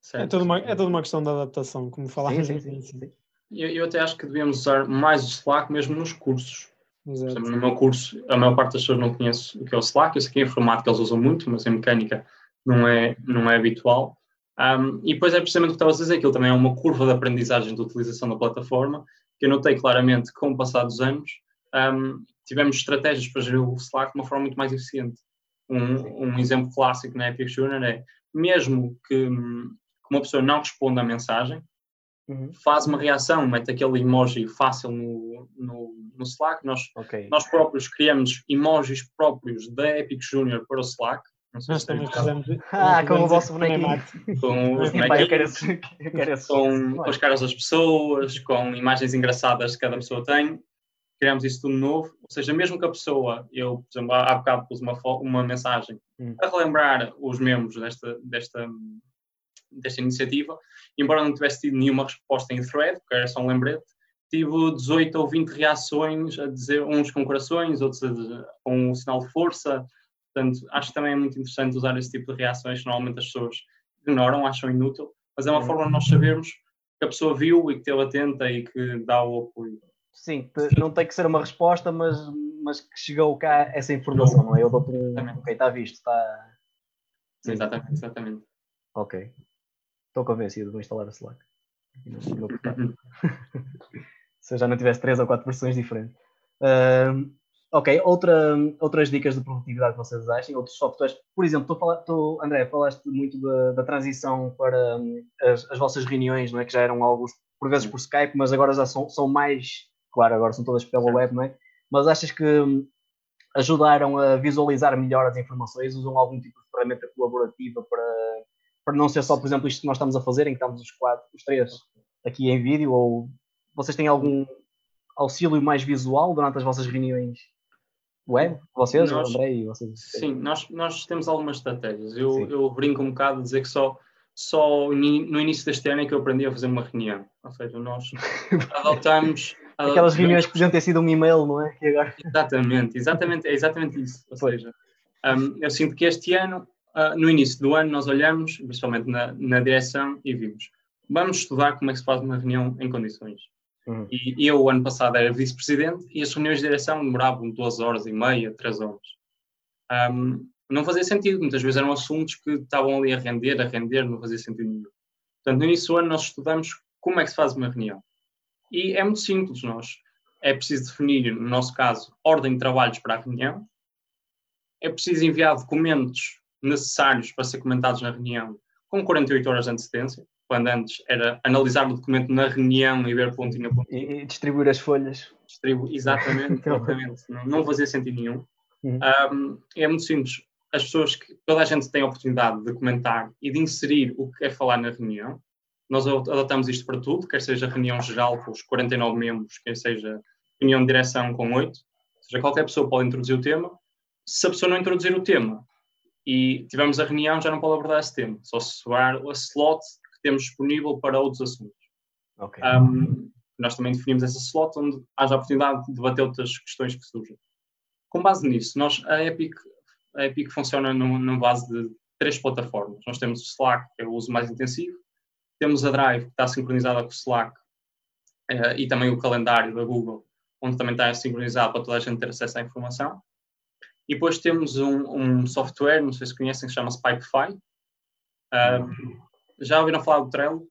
Certo. É, toda uma, é toda uma questão de adaptação, como falámos sim, sim, sim, sim. Eu, eu até acho que devemos usar mais o Slack mesmo nos cursos. Exemplo, no meu curso, a maior parte das pessoas não conhece o que é o Slack. Eu sei que em informática eles usam muito, mas em mecânica não é, não é habitual. Um, e depois é precisamente o que estava a dizer, aquilo também é uma curva de aprendizagem de utilização da plataforma, que eu notei claramente que com o passar dos anos um, tivemos estratégias para gerir o Slack de uma forma muito mais eficiente. Um, um exemplo clássico na Epic Junior é, mesmo que, que uma pessoa não responda à mensagem, uhum. faz uma reação, mete aquele emoji fácil no, no, no Slack. Nós, okay. nós próprios criamos emojis próprios da Epic Junior para o Slack. Não sei Nós se também fazemos. Ah, com o vosso bonequinho. Com os bonequinhos. Com, com as caras das pessoas, com imagens engraçadas que cada pessoa tem. Criamos isso tudo novo. Ou seja, mesmo que a pessoa, eu, por exemplo, há bocado pus uma, uma mensagem hum. a relembrar os membros desta, desta, desta iniciativa, embora não tivesse tido nenhuma resposta em thread, porque era só um lembrete, tive 18 ou 20 reações a dizer, uns com corações, outros com um sinal de força. Portanto, acho que também é muito interessante usar esse tipo de reações, que normalmente as pessoas ignoram, acham inútil, mas é uma forma de nós sabermos que a pessoa viu e que esteve atenta e que dá o apoio. Sim, não tem que ser uma resposta, mas, mas que chegou cá essa informação, não é? Eu dou-te um. Ok, está visto, está. Exatamente, exatamente. Ok. Estou convencido, vou instalar a Slack. Se eu já não tivesse três ou quatro versões diferentes. Uh, ok, Outra, outras dicas de produtividade que vocês achem, outros softwares. Por exemplo, tu, tu, André, falaste muito da, da transição para um, as, as, vossas reuniões, não é? que já eram alguns, por vezes por Skype, mas agora já são, são mais, claro, agora são todas pela web, não é? Mas achas que hum, ajudaram a visualizar melhor as informações? Usam algum tipo de ferramenta colaborativa para para não ser só, por exemplo, isto que nós estamos a fazer, em que estamos os quatro, os três aqui em vídeo, ou vocês têm algum, auxílio mais visual durante as vossas reuniões web? Vocês, nós, André e vocês? Sim, nós, nós temos algumas estratégias. Eu, eu brinco um bocado a dizer que só, só no início deste ano é que eu aprendi a fazer uma reunião. Ou seja, nós adotamos. Aquelas reuniões que podiam ter sido um e-mail, não é? Agora... Exatamente, exatamente, é exatamente isso. Ou seja, um, eu sinto que este ano, uh, no início do ano, nós olhamos, principalmente na, na direção, e vimos. Vamos estudar como é que se faz uma reunião em condições. Uhum. E eu, o ano passado, era vice-presidente e as reuniões de direção demoravam duas horas e meia, três horas. Um, não fazia sentido, muitas vezes eram assuntos que estavam ali a render, a render, não fazia sentido nenhum. Portanto, no início do ano, nós estudamos como é que se faz uma reunião. E é muito simples, nós. É preciso definir, no nosso caso, ordem de trabalhos para a reunião, é preciso enviar documentos necessários para ser comentados na reunião com 48 horas de antecedência quando antes era analisar o documento na reunião e ver pontinho a pontinho. E, e distribuir as folhas. Distribu exatamente, então. exatamente. não, não fazia sentido nenhum. Uhum. Um, é muito simples. As pessoas que toda a gente tem a oportunidade de comentar e de inserir o que quer falar na reunião. Nós adotamos isto para tudo, quer seja reunião geral com os 49 membros, quer seja reunião de direção com 8. Ou seja, qualquer pessoa pode introduzir o tema. Se a pessoa não introduzir o tema e tivermos a reunião, já não pode abordar esse tema. Só se soar a slot que temos disponível para outros assuntos. Okay. Um, nós também definimos essa slot onde haja a oportunidade de debater outras questões que surgem. Com base nisso, nós, a, Epic, a Epic funciona numa base de três plataformas. Nós temos o Slack, que é o uso mais intensivo, temos a Drive, que está sincronizada com o Slack, uh, e também o calendário da Google, onde também está sincronizado para toda a gente ter acesso à informação. E depois temos um, um software, não sei se conhecem, que se chama Pipefy. Um, já ouviram falar do Trello?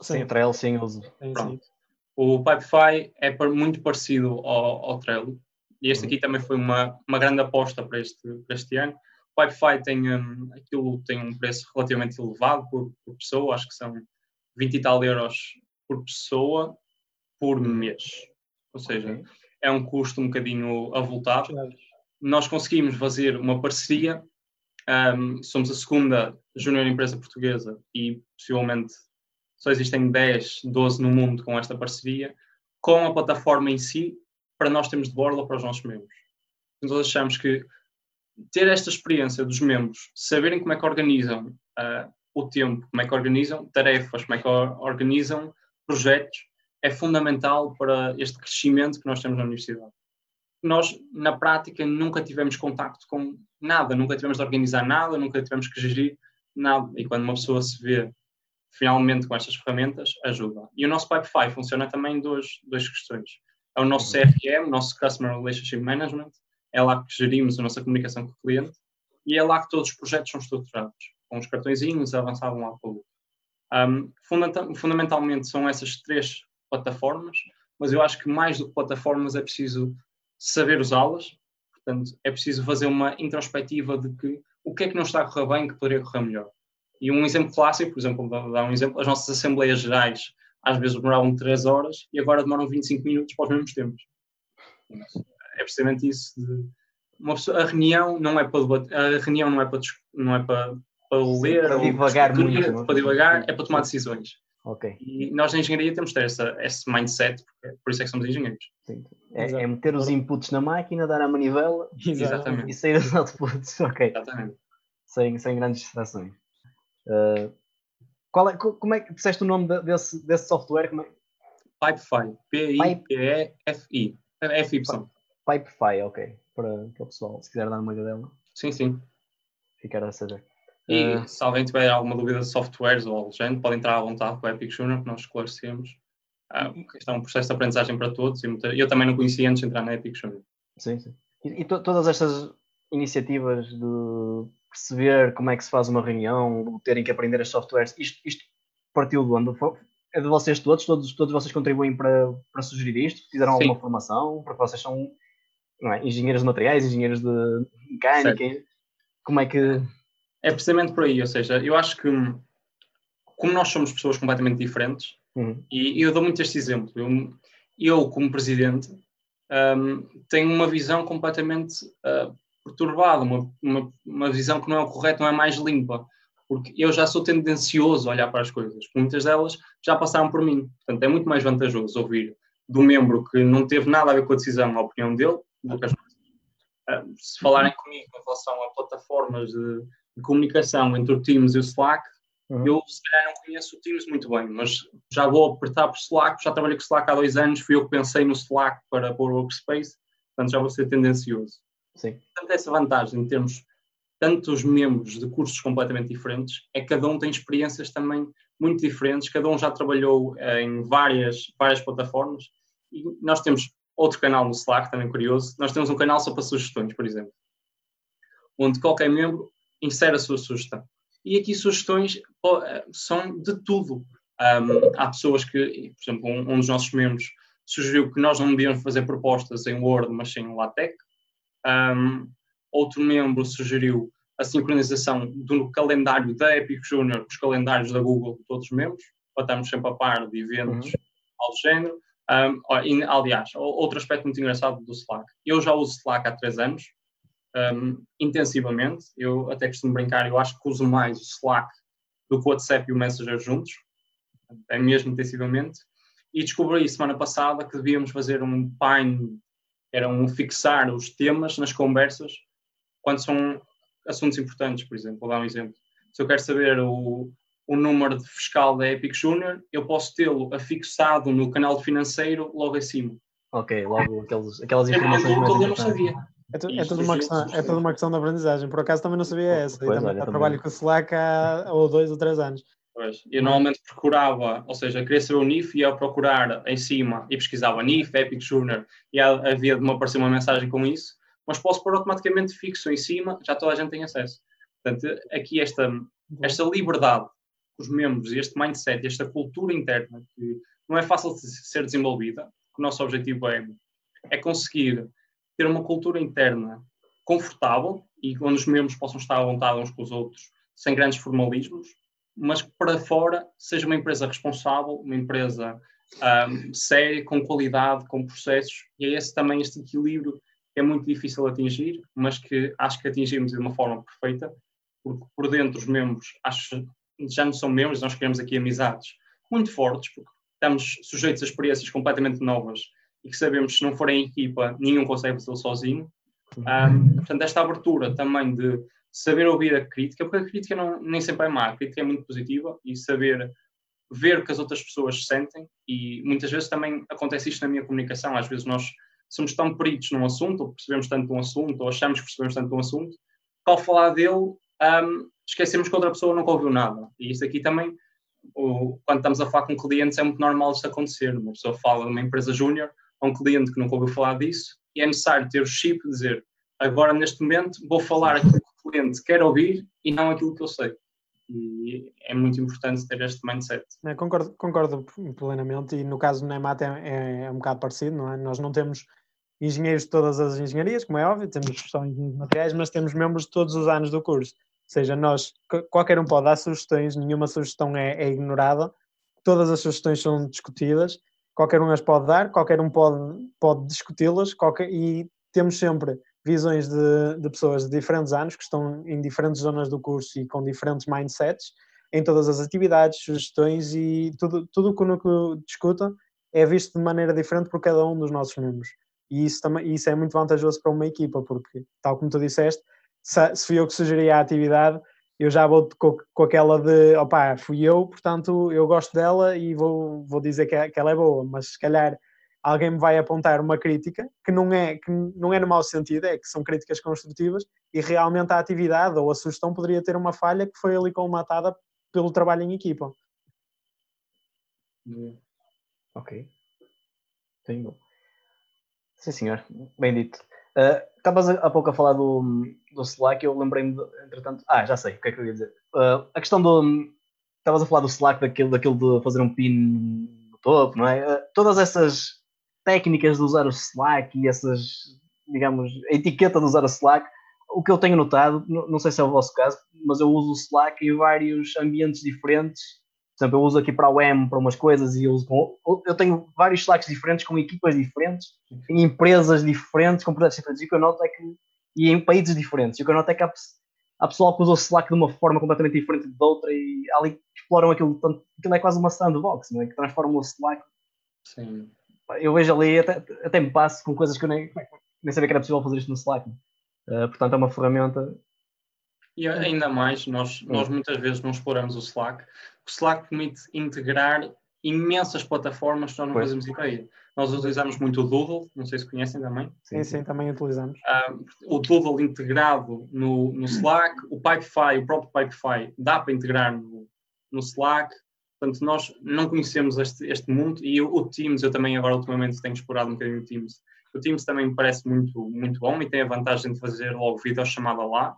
Sim, o Trello sim, uso. Pronto. O Pipefy é muito parecido ao, ao Trello. E este uhum. aqui também foi uma, uma grande aposta para este, para este ano. O Pipefy tem, um, aquilo tem um preço relativamente elevado por, por pessoa, acho que são 20 e tal euros por pessoa por mês. Ou seja, okay. é um custo um bocadinho avultado. Nós conseguimos fazer uma parceria um, somos a segunda júnior empresa portuguesa e possivelmente só existem 10, 12 no mundo com esta parceria, com a plataforma em si, para nós termos de borla para os nossos membros. Então, nós achamos que ter esta experiência dos membros, saberem como é que organizam uh, o tempo, como é que organizam tarefas, como é que organizam projetos, é fundamental para este crescimento que nós temos na universidade nós, na prática, nunca tivemos contacto com nada, nunca tivemos de organizar nada, nunca tivemos que gerir nada. E quando uma pessoa se vê finalmente com estas ferramentas, ajuda. E o nosso Pipefy funciona também em duas, duas questões. É o nosso CRM, o nosso Customer Relationship Management, é lá que gerimos a nossa comunicação com o cliente e é lá que todos os projetos são estruturados, com os cartõezinhos avançavam lá para o um, Fundamentalmente são essas três plataformas, mas eu acho que mais do que plataformas é preciso saber usá-las. Portanto, é preciso fazer uma introspectiva de que o que é que não está a correr bem que poderia correr melhor. E um exemplo clássico, por exemplo, vou dar um exemplo, as nossas assembleias gerais às vezes demoravam 3 horas e agora demoram 25 minutos para os mesmos tempos. É precisamente isso de uma pessoa, a reunião não é para debater, a reunião não é para, não é para, para ler, para divagar muito, é para divagar, é para tomar decisões. Ok. E nós na engenharia temos de ter essa, esse mindset, porque, por isso é que somos engenheiros. Sim. É, é, meter os inputs na máquina, dar a manivela Exatamente. e sair os outputs. Ok. Exatamente. Sem, sem grandes distrações. Uh, qual é, como é que disseste o nome desse, desse software? Como é? Pipefy. P-I-P-E-F-I. F-Y. Pipefy, ok. Para, para o pessoal, se quiser dar uma gadela. Sim, sim. Ficar a saber. E uh, se alguém tiver alguma dúvida de softwares ou algo género, pode entrar à vontade com o Epic Junior, que nós esclarecemos. Uh, isto é um processo de aprendizagem para todos e muita, eu também não conhecia antes de entrar na Epic Junior. Sim, sim. E, e to, todas estas iniciativas de perceber como é que se faz uma reunião, terem que aprender as softwares, isto, isto partiu de onde? É de vocês todos? Todos, todos vocês contribuem para, para sugerir isto? Fizeram alguma sim. formação? Porque vocês são é, engenheiros de materiais, engenheiros de mecânica. Certo. Como é que é precisamente por aí, ou seja, eu acho que como nós somos pessoas completamente diferentes, uhum. e, eu dou muito este exemplo, eu, eu como presidente um, tenho uma visão completamente uh, perturbada, uma, uma, uma, visão que não é correta, não é mais limpa, porque eu já sou tendencioso a olhar para as coisas, muitas delas já passaram por mim, portanto é muito mais vantajoso ouvir do membro que não teve nada a ver com a decisão, a opinião dele, do que as uh, Se falarem comigo em relação a plataformas de, de comunicação entre o Teams e o Slack, uhum. eu se calhar não conheço o Teams muito bem, mas já vou apertar por Slack, já trabalhei com Slack há dois anos, fui eu que pensei no Slack para pôr o Workspace, portanto já vou ser tendencioso. Sim. Portanto, essa vantagem de termos tantos membros de cursos completamente diferentes é que cada um tem experiências também muito diferentes, cada um já trabalhou eh, em várias, várias plataformas e nós temos outro canal no Slack, também curioso, nós temos um canal só para sugestões, por exemplo, onde qualquer membro insere a sua sugestão. E aqui sugestões eh, são de tudo. Um, há pessoas que, por exemplo, um, um, dos nossos membros sugeriu que nós não devíamos fazer propostas em Word, mas sim em LaTeX. Um, outro membro sugeriu a sincronização do calendário da Epic Junior com os calendários da Google de todos os membros, para estarmos sempre a par de eventos uhum. ao género. Um, aliás, outro aspecto muito engraçado do Slack. Eu já uso Slack há três anos, um, intensivamente. Eu até costumo brincar, eu acho que uso mais o Slack do que o WhatsApp e o Messenger juntos, é mesmo intensivamente. E descobri semana passada que devíamos fazer um pine, era um fixar os temas nas conversas quando são assuntos importantes, por exemplo. Vou dar um exemplo. Se eu quero saber o, o número de fiscal da Epic Junior, eu posso tê-lo afixado no canal financeiro logo acima. Ok, logo aqueles, aquelas informações mais eu não sabia. É, tu, é, tudo uma questão, é tudo uma questão de aprendizagem. Por acaso também não sabia essa. Pois, também, olha, trabalho com o Slack há ou dois ou três anos. Pois. Eu normalmente procurava, ou seja, queria saber o NIF e ia procurar em cima e pesquisava NIF, Epic Junior e havia de me aparecer uma mensagem com isso mas posso pôr automaticamente fixo em cima, já toda a gente tem acesso. Portanto, aqui esta, esta liberdade que os membros, este mindset, esta cultura interna, que não é fácil de ser desenvolvida, o nosso objetivo é, é conseguir ter uma cultura interna confortável e onde os membros possam estar à vontade uns com os outros, sem grandes formalismos, mas que para fora seja uma empresa responsável, uma empresa um, séria, com qualidade, com processos, e é esse também este equilíbrio é muito difícil atingir, mas que acho que atingimos de uma forma perfeita, porque por dentro os membros acho, já não são membros, nós queremos aqui amizades muito fortes, porque estamos sujeitos a experiências completamente novas e que sabemos que se não forem em equipa, nenhum consegue fazê-lo sozinho. Um, portanto, esta abertura também de saber ouvir a crítica, porque a crítica não, nem sempre é má, a crítica é muito positiva e saber ver o que as outras pessoas sentem e muitas vezes também acontece isto na minha comunicação, às vezes nós somos tão peritos num assunto, ou percebemos tanto um assunto, ou achamos que percebemos tanto um assunto, que ao falar dele um, esquecemos que outra pessoa nunca ouviu nada. E isso aqui também, o, quando estamos a falar com clientes, é muito normal isso acontecer. Uma pessoa fala de uma empresa júnior a um cliente que nunca ouviu falar disso, e é necessário ter o chip de dizer agora neste momento vou falar aquilo que o cliente quer ouvir e não aquilo que eu sei. E é muito importante ter este mindset. É, concordo, concordo plenamente, e no caso do Nemat é, é, é, um bocado parecido, não é? Nós não temos engenheiros de todas as engenharias, como é óbvio, temos só engenheiros de materiais, mas temos membros de todos os anos do curso. Ou seja, nós, qualquer um pode dar sugestões, nenhuma sugestão é, é ignorada, todas as sugestões são discutidas, qualquer um as pode dar, qualquer um pode, pode discuti-las, e temos sempre visões de, de, pessoas de diferentes anos que estão em diferentes zonas do curso e com diferentes mindsets em todas as atividades, sugestões e tudo, tudo que o núcleo discuta é visto de maneira diferente por cada um dos nossos membros. E isso, também, isso é muito vantajoso para uma equipa, porque, tal como tu disseste, se, se fui eu que sugeri a atividade, eu já vou com, com aquela de opá, fui eu, portanto eu gosto dela e vou, vou dizer que, que ela é boa, mas se calhar alguém me vai apontar uma crítica que não é que não é no mau sentido, é que são críticas construtivas e realmente a atividade ou a sugestão poderia ter uma falha que foi ali colmatada pelo trabalho em equipa. Ok. Tenho. Sim, senhor. Bem dito. Uh, estavas há pouco a falar do, do Slack, eu lembrei-me, entretanto. Ah, já sei o que é que eu ia dizer. Uh, a questão do. Estavas a falar do Slack, daquilo, daquilo de fazer um pin no topo, não é? Uh, todas essas técnicas de usar o Slack e essas, digamos, a etiqueta de usar o Slack, o que eu tenho notado, não sei se é o vosso caso, mas eu uso o Slack em vários ambientes diferentes. Por exemplo, eu uso aqui para o M para umas coisas e eu uso com, eu tenho vários Slacks diferentes com equipas diferentes, em empresas diferentes, com projetos diferentes. E o que eu noto é que e em países diferentes. E o que eu noto é que há, há pessoal que usa o Slack de uma forma completamente diferente de outra e ali exploram aquilo, tanto, aquilo é quase uma sandbox, não é? Que transforma o Slack Sim eu vejo ali, até, até me passo com coisas que eu nem, nem sabia que era possível fazer isto no Slack. Uh, portanto, é uma ferramenta. E ainda mais, nós, nós muitas vezes não exploramos o Slack. O Slack permite integrar imensas plataformas que nós não pois. fazemos ideia. Nós utilizamos muito o Doodle, não sei se conhecem também. Sim, sim, também utilizamos. Uh, o Doodle integrado no, no Slack, o Pipefy, o próprio Pipefy, dá para integrar no, no Slack. Portanto, nós não conhecemos este, este mundo e o, o, Teams, eu também agora ultimamente tenho explorado um bocadinho o Teams. O Teams também me parece muito, muito bom e tem a vantagem de fazer logo videochamada lá,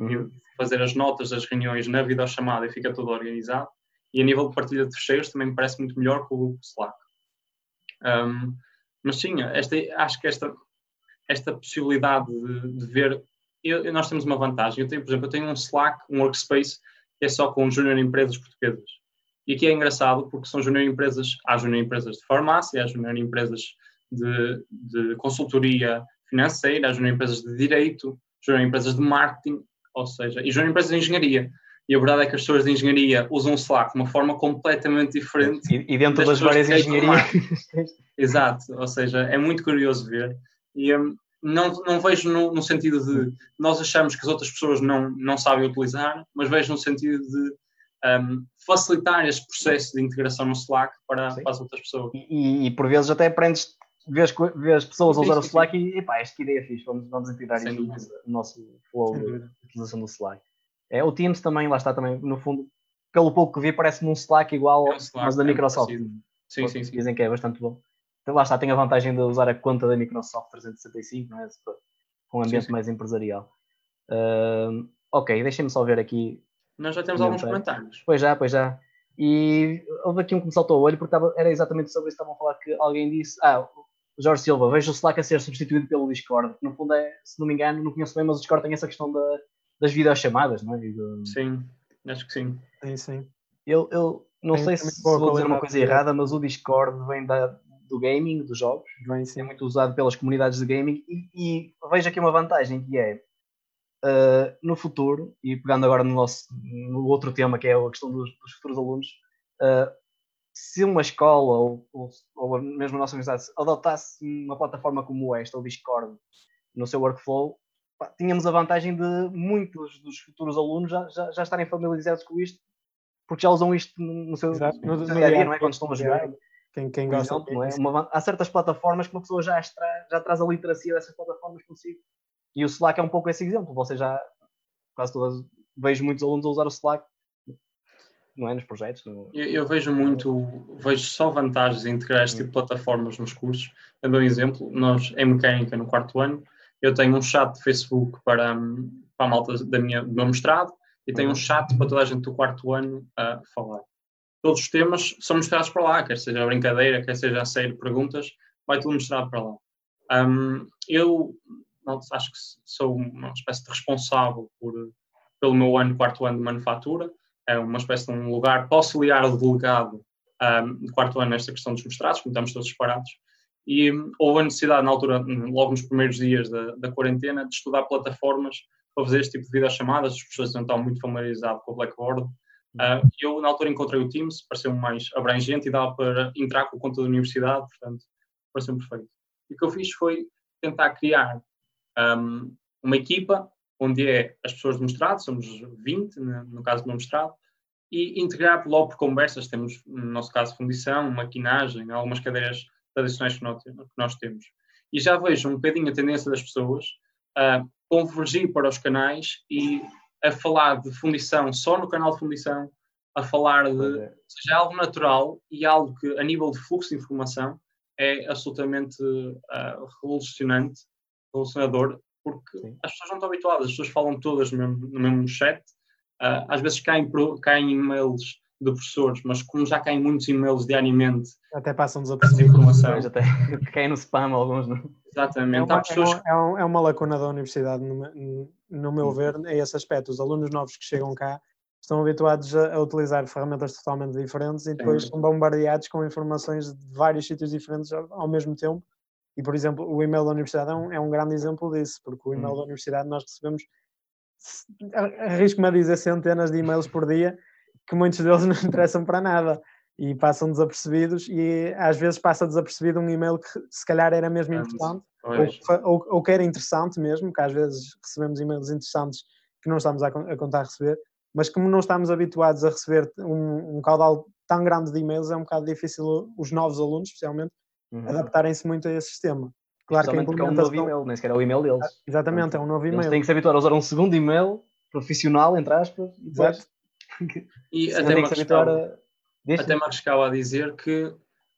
uhum. fazer as notas das reuniões na videochamada e fica tudo organizado. E a nível de partilha de fecheiros também me parece muito melhor que o Slack. Um, mas sim, esta, acho que esta, esta possibilidade de, de ver, eu, nós temos uma vantagem. Eu tenho, por exemplo, eu tenho um Slack, um workspace que é só com junior empresas portuguesas. E aqui é engraçado porque são junior empresas, há junior empresas de farmácia, há junior empresas de, de consultoria financeira, há junior empresas de direito, junior empresas de marketing, ou seja, e junior empresas de engenharia. E a verdade é que as pessoas de engenharia usam o Slack de uma forma completamente diferente. E, e dentro das, das várias engenharias. Exato, ou seja, é muito curioso ver. E um, não, não vejo no, no, sentido de nós achamos que as outras pessoas não, não sabem utilizar, mas vejo no sentido de um, facilitar este processo de integração no Slack para, para as outras pessoas. E, e, por vezes até aprendes, vês, vês pessoas a usar o Slack e pá, esta ideia é fixe, vamos, vamos integrar isso no nosso flow de utilização do Slack. É, o Teams também, lá está também, no fundo, pelo pouco que vi, parece-me um Slack igual, é um Slack, mas da é Microsoft. Sim, sim, sim. Dizem que é bastante bom. Então lá está, tem a vantagem de usar a conta da Microsoft 365, não é? Com um ambiente sim, sim. mais empresarial. Uh, ok, deixem-me só ver aqui. Nós já temos alguns comentários. Pois já, pois já. E houve aqui um que me saltou ao olho, porque estava, era exatamente sobre isso que estavam a falar, que alguém disse, ah, Jorge Silva, vejo o Slack a ser substituído pelo Discord. No fundo, é, se não me engano, não conheço bem, mas o Discord tem essa questão da, das videochamadas, não é? Do... Sim, acho que sim. Sim, sim. Eu, eu não tem sei se vou dizer uma coisa errada, mas o Discord vem da, do gaming, dos jogos, vem sim. é muito usado pelas comunidades de gaming e, e vejo aqui uma vantagem que é uh, no futuro, e pegando agora no nosso no outro tema que é a questão dos, dos futuros alunos, uh, se uma escola ou, ou, ou mesmo a nossa universidade adotasse uma plataforma como esta, o Discord, no seu workflow, tínhamos a vantagem de muitos dos futuros alunos já, já, já estarem familiarizados com isto, porque já usam isto no seu, no, no dia a dia, não é? Quando estão a jogar. Quem, quem gosta exemplo, não é? Uma, há certas plataformas que uma pessoa já, extra, já traz a literacia dessas plataformas consigo. E o Slack é um pouco esse exemplo. Você já, quase todas, vejo muitos alunos a usar o Slack, não é? Nos projetos. No... Eu, eu, vejo muito, vejo só vantagens em integrar este tipo de plataformas nos cursos. Eu dou um exemplo. Nós, em mecânica, no quarto ano, eu tenho um chat de Facebook para, para a malta da minha, do meu mestrado e tenho um uhum. chat para toda a gente do quarto ano a falar. Todos os temas são mostrados para lá, quer seja a brincadeira, quer seja a série de perguntas, vai tudo mostrado para lá. Um, eu acho que sou uma espécie de responsável por, pelo meu ano, quarto ano de manufatura, é uma espécie de um lugar, posso ligar o delegado um, de quarto ano nesta questão dos mestrados, como estamos todos separados, e houve a necessidade, na altura, logo nos primeiros dias da, da quarentena, de estudar plataformas para fazer este tipo de videochamadas. As pessoas não estão muito familiarizadas com o Blackboard. Uh, eu, na altura, encontrei o Teams, pareceu-me mais abrangente e dava para entrar com a conta da universidade, portanto, pareceu-me perfeito. E o que eu fiz foi tentar criar um, uma equipa onde é as pessoas do mestrado, somos 20, no caso do meu mestrado, e integrar logo por conversas. Temos, no nosso caso, fundição, maquinagem, algumas cadeiras tradicionais que nós, que nós temos. E já vejo um bocadinho a tendência das pessoas a convergir para os canais e a falar de fundição só no canal de fundição, a falar de é. seja algo natural e algo que a nível de fluxo de informação é absolutamente uh, revolucionante, revolucionador, porque Sim. as pessoas não estão habituadas, as pessoas falam todas no mesmo, no mesmo chat, uh, às vezes caem, caem e-mails de professores, mas como já caem muitos e-mails diariamente. Até passam desapercebidos. informação. Até caem no spam alguns, não? Exatamente. É uma, pessoas... é, uma, é uma lacuna da universidade, no, no meu ver, é esse aspecto. Os alunos novos que chegam cá estão habituados a, a utilizar ferramentas totalmente diferentes e depois são bombardeados com informações de vários sítios diferentes ao, ao mesmo tempo. E, por exemplo, o e-mail da universidade é um, é um grande exemplo disso, porque o e-mail hum. da universidade nós recebemos, arrisco-me a dizer, centenas de e-mails por dia que muitos deles não interessam para nada. e passam desapercebidos e às vezes passa desapercebido um e-mail que se calhar era mesmo importante ou, ou, ou, que era interessante mesmo, que às vezes recebemos e-mails interessantes que não estamos a, a contar a receber, mas como não estamos habituados a receber um, um caudal tão grande de e-mails, é um bocado difícil os novos alunos, especialmente, uhum. adaptarem-se muito a esse sistema. Claro que é um novo e-mail, nem sequer é o e-mail deles. Exatamente, é um novo e-mail. Eles têm que se habituar a usar um segundo e-mail profissional, entre aspas, e depois... E até me, arriscava, a... até arriscava a dizer que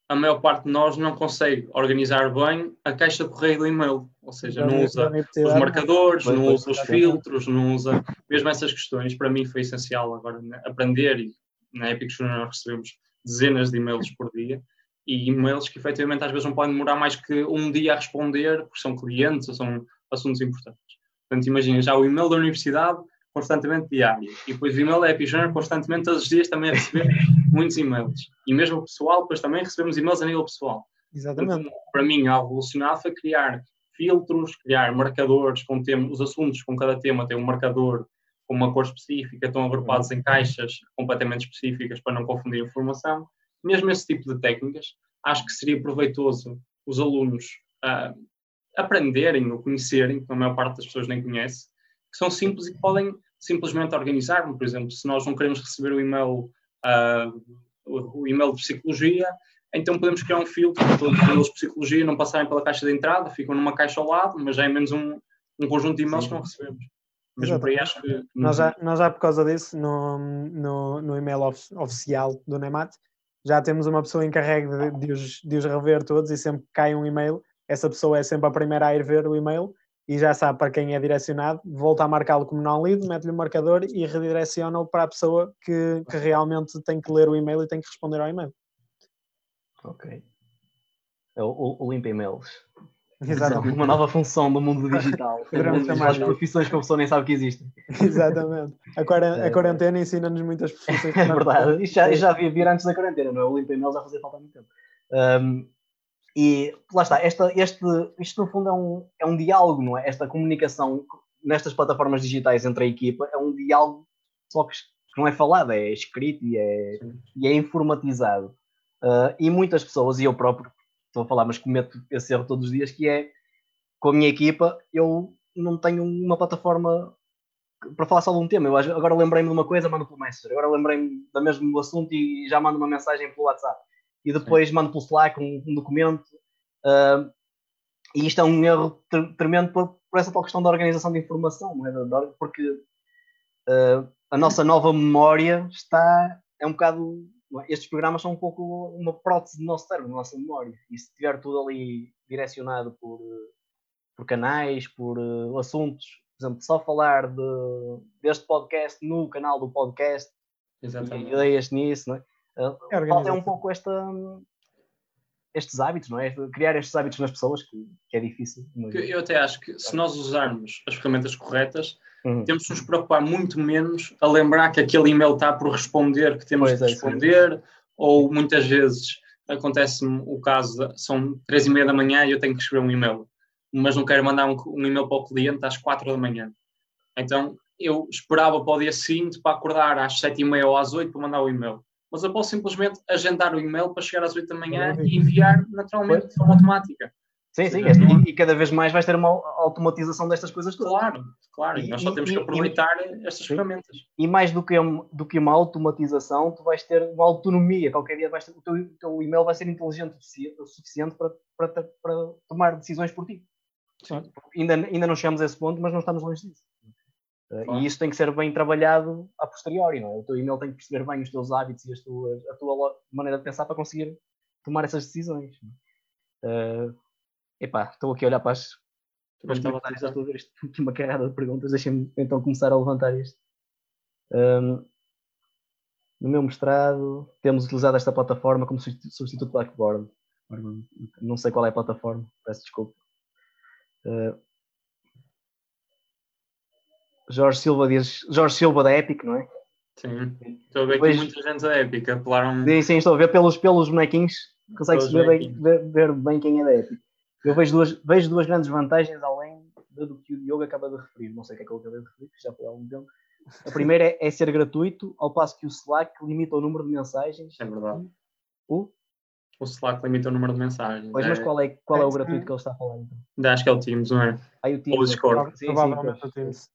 a maior parte de nós não consegue organizar bem a caixa de correio do e-mail. Ou seja, não usa os marcadores, não usa os filtros, não usa mesmo essas questões. Para mim foi essencial agora né, aprender e na Epic Junior nós recebemos dezenas de e-mails por dia e e-mails que efetivamente às vezes não podem demorar mais que um dia a responder porque são clientes ou são assuntos importantes. Portanto, imagina já o e-mail da universidade constantemente diário e depois o e-mail da Epijana constantemente todos os dias também a receber muitos e-mails. E mesmo o pessoal, depois também recebemos e-mails a nível pessoal. Exatamente. Portanto, para mim, algo revolucionário foi criar filtros, criar marcadores com tema, os assuntos com cada tema tem um marcador com uma cor específica, estão agrupados em caixas completamente específicas para não confundir a informação mesmo esse tipo de técnicas, acho que seria proveitoso os alunos uh, aprenderem ou conhecerem, que a maior parte das pessoas nem conhece, que são simples e podem simplesmente organizar. Por exemplo, se nós não queremos receber o e-mail, uh, o e-mail de psicologia, então podemos criar um filtro para todos os e-mails de psicologia não passarem pela caixa de entrada, ficam numa caixa ao lado, mas já é menos um, um conjunto de e-mails Sim. que não recebemos. Mesmo por aí acho que... Nós já, nós já por causa disso, no, no, no e-mail of, oficial do NEMAT, já temos uma pessoa encarregue de, de, os, de os rever todos e sempre que cai um e-mail, essa pessoa é sempre a primeira a ir ver o e-mail e já sabe para quem é direcionado, volta a marcá-lo como não lido, mete-lhe o marcador e redireciona-o para a pessoa que, que realmente tem que ler o e-mail e tem que responder ao e-mail. Ok. É o, o, limpa e-mails. Exatamente. Uma nova função do mundo digital. As profissões que a pessoa nem sabe que existem. Exatamente. A, quarentena, a quarentena ensina-nos muitas profissões. É verdade. Isto já, já havia vir antes da quarentena, não é? O limpa e-mails já fazia falta há muito tempo. Um, e lá está, esta, este, isto no fundo é um, é um diálogo, não é? Esta comunicação nestas plataformas digitais entre a equipa é um diálogo só que não é falado, é escrito e é, e é informatizado. Uh, e muitas pessoas, e eu próprio estou a falar, mas cometo esse erro todos os dias, que é com a minha equipa, eu não tenho uma plataforma para falar só de um tema. Eu agora lembrei-me de uma coisa, mando pelo Messenger. Agora lembrei-me do mesmo assunto e já mando uma mensagem pelo WhatsApp. E depois Sim. mando pelo Slack um, um documento. Uh, e isto é um erro tremendo por, por, essa tal questão da organização de informação, não é? Porque uh, a nossa nova memória está. é um bocado é? estes programas são um pouco uma prótese do nosso cérebro, da nossa memória. E se estiver tudo ali direcionado por, por canais, por uh, assuntos, por exemplo, só falar de, deste podcast no canal do podcast, Exatamente. ideias nisso, não é? Uh, é falta um pouco esta, estes hábitos, não é? Criar estes hábitos nas pessoas, que, que é difícil. Eu até acho que se nós usarmos as ferramentas corretas, Uhum. Temos de nos preocupar muito menos a lembrar que aquele e-mail está por responder, que temos pois de é, responder, é, ou muitas vezes acontece-me o caso, de, são três e meia da manhã e eu tenho que escrever um e-mail, mas não quero mandar um, um e-mail para o cliente às quatro da manhã. Então eu esperava para o dia seguinte para acordar às sete e meia ou às oito para mandar o e-mail. Mas eu posso simplesmente agendar o e-mail para chegar às oito da manhã e enviar naturalmente de forma automática. Sim, sim, e, e, cada vez mais vais ter uma automatização destas coisas todas. Claro, claro, e, nós só temos que aproveitar e, estas sim. ferramentas. E mais do que, do que uma automatização, tu vais ter uma autonomia. Qualquer dia vais ter, o, teu, o teu e-mail vai ser inteligente o suficiente para, para, para tomar decisões por ti. Ainda, ainda não chegamos a esse ponto, mas não estamos longe disso. Eh, claro. E isso tem que ser bem trabalhado a posteriori, não é? O teu e-mail tem que perceber bem os teus hábitos e as tuas, a tua maneira de pensar para conseguir tomar essas decisões. Uh, Epá, estou aqui a olhar para as. Mas estava a estou a ver isto, aqui uma carrada de perguntas, deixem-me então começar a levantar isto. Um, no meu mestrado, temos utilizado esta plataforma como substituto do Blackboard. Não sei qual é a plataforma, peço desculpa. Uh, Jorge Silva diz. Jorge Silva da Epic, não é? Sim. Estou a ver aqui muita gente da Epic. Apelaram... Sim, sim, estou a ver pelos, pelos bonequinhos. Consegue-se ver, bem, ver, ver bem quem é da Epic. Eu vejo duas, vejo duas grandes vantagens além do que o Diogo acaba de referir. Não sei o que é que ele acaba de referir, já foi há algum tempo. A primeira é, é, ser gratuito, ao passo que o Slack limita o número de mensagens é verdade. O? O Slack limita o número de mensagens. Pois, é, mas qual é, qual é é, o gratuito que ele está a falar então? Acho que é o Teams, não é? Aí o Teams. Ou o Discord. Sim, sim, Provavelmente o Teams.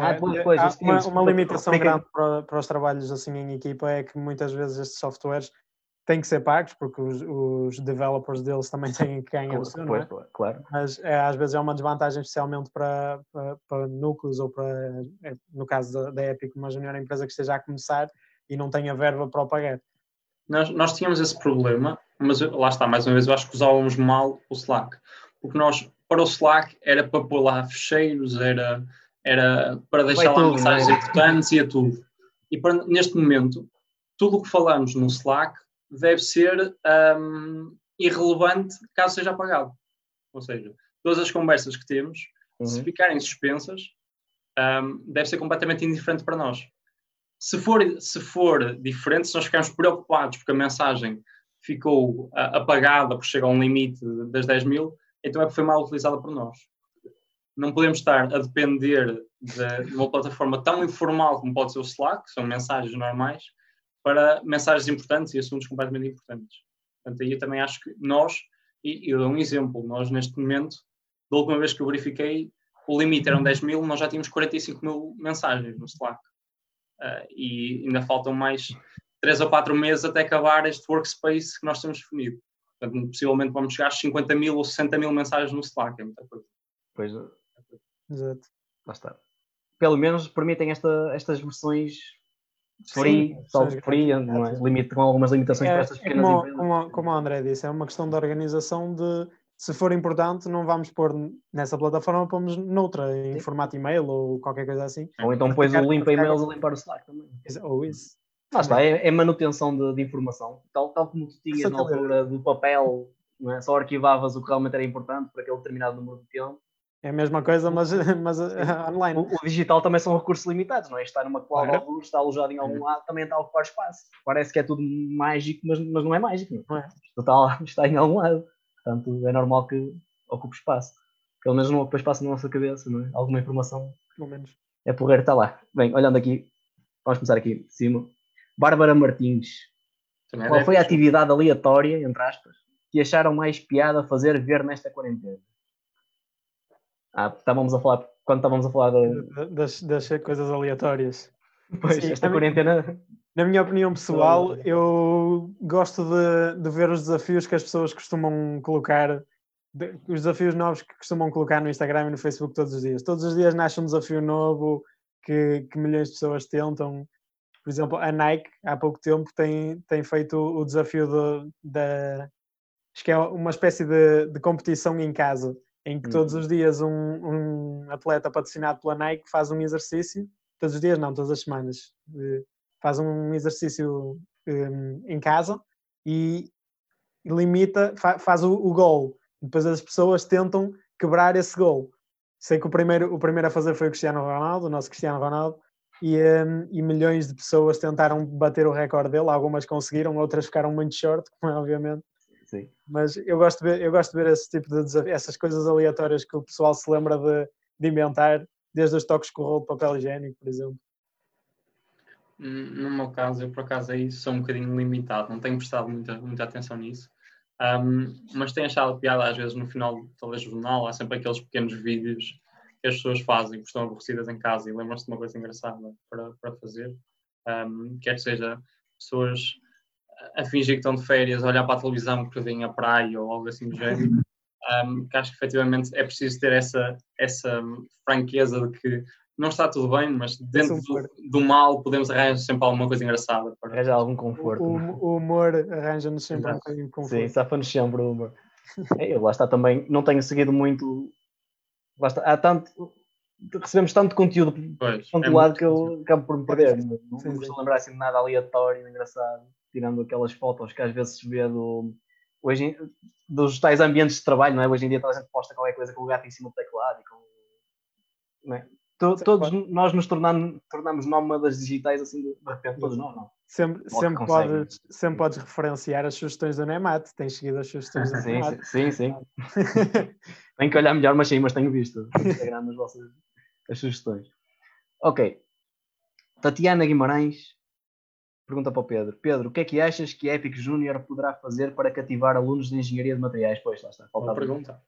Ah, É, pois, pois, há uma, uma limitação Fica- grande para, para os trabalhos assim em equipa é que muitas vezes estes softwares têm que ser pagos porque os, os developers deles também têm que ganhar o seu, é? Pois, pois, claro. mas é, às vezes é uma desvantagem, especialmente para, para, para núcleos ou para, é, no caso da, da Epic, uma junior empresa que esteja a começar e não tenha verba para o pagar. Nós, nós tínhamos esse problema, mas eu- lá está, mais uma vez, eu acho que usávamos mal o Slack. Porque nós, para o Slack, era para pôr lá fecheiros, era, era para deixar lá tudo, mensagens não é? importantes e a tudo. E para, neste momento, tudo o que falamos no Slack deve ser hum, irrelevante caso seja apagado. Ou seja, todas as conversas que temos, se Uhum. ficarem suspensas, hum, deve ser completamente indiferente para nós. Se for, se for diferente, se nós ficarmos preocupados porque a mensagem ficou ah, apagada porque chega a um limite das 10 mil, então é porque foi mal utilizada por nós. Não podemos estar a depender de, de uma plataforma tão informal como pode ser o Slack, que são mensagens normais, para mensagens importantes e assuntos completamente importantes. Portanto, aí eu também acho que nós, e eu dou um exemplo, nós neste momento, da última vez que eu verifiquei, o limite eram 10 mil, nós já tínhamos 45 mil mensagens no Slack. Ah, e ainda faltam mais 3 ou 4 meses até acabar este workspace que nós temos definido. Portanto, possivelmente vamos chegar a 50 mil ou 60 mil mensagens no Slack, é muita coisa. Pois, Exato. lá está. Pelo menos permitem esta, estas versões free, versões free, não é? Limite, com algumas limitações É, para estas é pequenas como, empresas. como, como o André disse, é uma questão de organização de se for importante, não vamos pôr nessa plataforma, pomos noutra, em Sim. formato e-mail ou qualquer coisa assim. Ou então depois o limpa e-mails a limpar o Slack também. Ou isso. Lá está, é, é manutenção de, de informação. Tal, tal como tu tinhas na altura do papel, é? só arquivavas o que realmente era importante para aquele determinado número de tempo. É a mesma coisa, mas, mas O, online. o digital também são recursos limitados, não é? Está numa cloud Claro. alguns, está alojado em algum lado, também está a ocupar espaço. Parece que é tudo mágico, mas, mas não é mágico. Não é? é. Está, lá- está em algum lado. Portanto, é normal que ocupe espaço. Pelo menos não ocupa espaço na nossa cabeça, não é? Alguma informação Pelo menos. é porreiro, está lá. Bem, olhando aqui, vamos começar aqui de cima. Bárbara Martins. Também Qual deve- foi a atividade aleatória, entre aspas, que acharam mais piada fazer ver nesta quarentena? Ah, estávamos a falar, quando estávamos a falar da. Das, das coisas aleatórias. Pois, Sim, esta também- quarentena. Na minha opinião pessoal, eu gosto de, de ver os desafios que as pessoas costumam colocar, de- os desafios novos que costumam colocar no Instagram e no Facebook todos os dias. Todos os dias nasce um desafio novo que, que milhões de pessoas tentam. Por exemplo, a Nike, há pouco tempo, tem, tem feito o desafio de- da. Acho que é uma espécie de, de competição em casa, em que todos Uhum. os dias um, um atleta patrocinado pela Nike faz um exercício. Todos os dias, não, todas as semanas. eh, faz um exercício hum, em casa e limita, fa- faz o, o gol. Depois as pessoas tentam quebrar esse gol. Sei que o primeiro, o primeiro a fazer foi o Cristiano Ronaldo, o nosso Cristiano Ronaldo, e, hum, e milhões de pessoas tentaram bater o recorde dele. Algumas conseguiram, outras ficaram muito short, como é obviamente. Sim. Mas eu gosto de ver, eu gosto de ver esse tipo de desafio, essas coisas aleatórias que o pessoal se lembra de, de inventar, desde os toques com o rolo de papel higiênico, por exemplo. Hum, No meu caso, eu por acaso aí sou um bocadinho limitado, não tenho prestado muita, muita atenção nisso. Ahm, mas tenho achado piada às vezes no final do jornal, há sempre aqueles pequenos vídeos que as pessoas fazem, que estão aborrecidas em casa e lembram-se de uma coisa engraçada para, para fazer. Ahm, quer que seja pessoas a fingir que estão de férias, a olhar para a televisão porque vêm à praia ou algo assim do género. Ahm, que acho que efetivamente é preciso ter essa, essa franqueza de que não está tudo bem, mas dentro do, do mal podemos arranjar sempre alguma coisa engraçada. Para... Arranjar algum conforto. o- o humor arranja-nos sempre um bocadinho de Sim, conforto. safa-nos sempre o humor. É, eu lá está também, não tenho seguido muito. Lá está, há tanto. Recebemos tanto conteúdo Pois, por tanto é lado que eu acabo por me perder. Não, não Sim, sim. a lembrar assim de nada aleatório, engraçado, tirando aquelas fotos que às vezes se vê do. Hoje, dos tais ambientes de trabalho, não é? Hoje em dia toda a gente posta qualquer coisa com o gato em cima do teclado e com. Não é? To- Todos claro. nós nos tornamos, tornamos nómadas digitais assim de, repente, todos nós, não. Sempre, Logo sempre, consegue. podes, sempre podes referenciar as sugestões do Nemat. Tens seguido as sugestões do Sim, Nemat. sim, sim, sim. Tenho que olhar melhor, mas sim, mas tenho visto no Instagram as vossas as sugestões. Ok. Tatiana Guimarães pergunta para o Pedro. Pedro, o que é que achas que a Epic Junior poderá fazer para cativar alunos de engenharia de materiais? Pois, lá está. Falta a pergunta.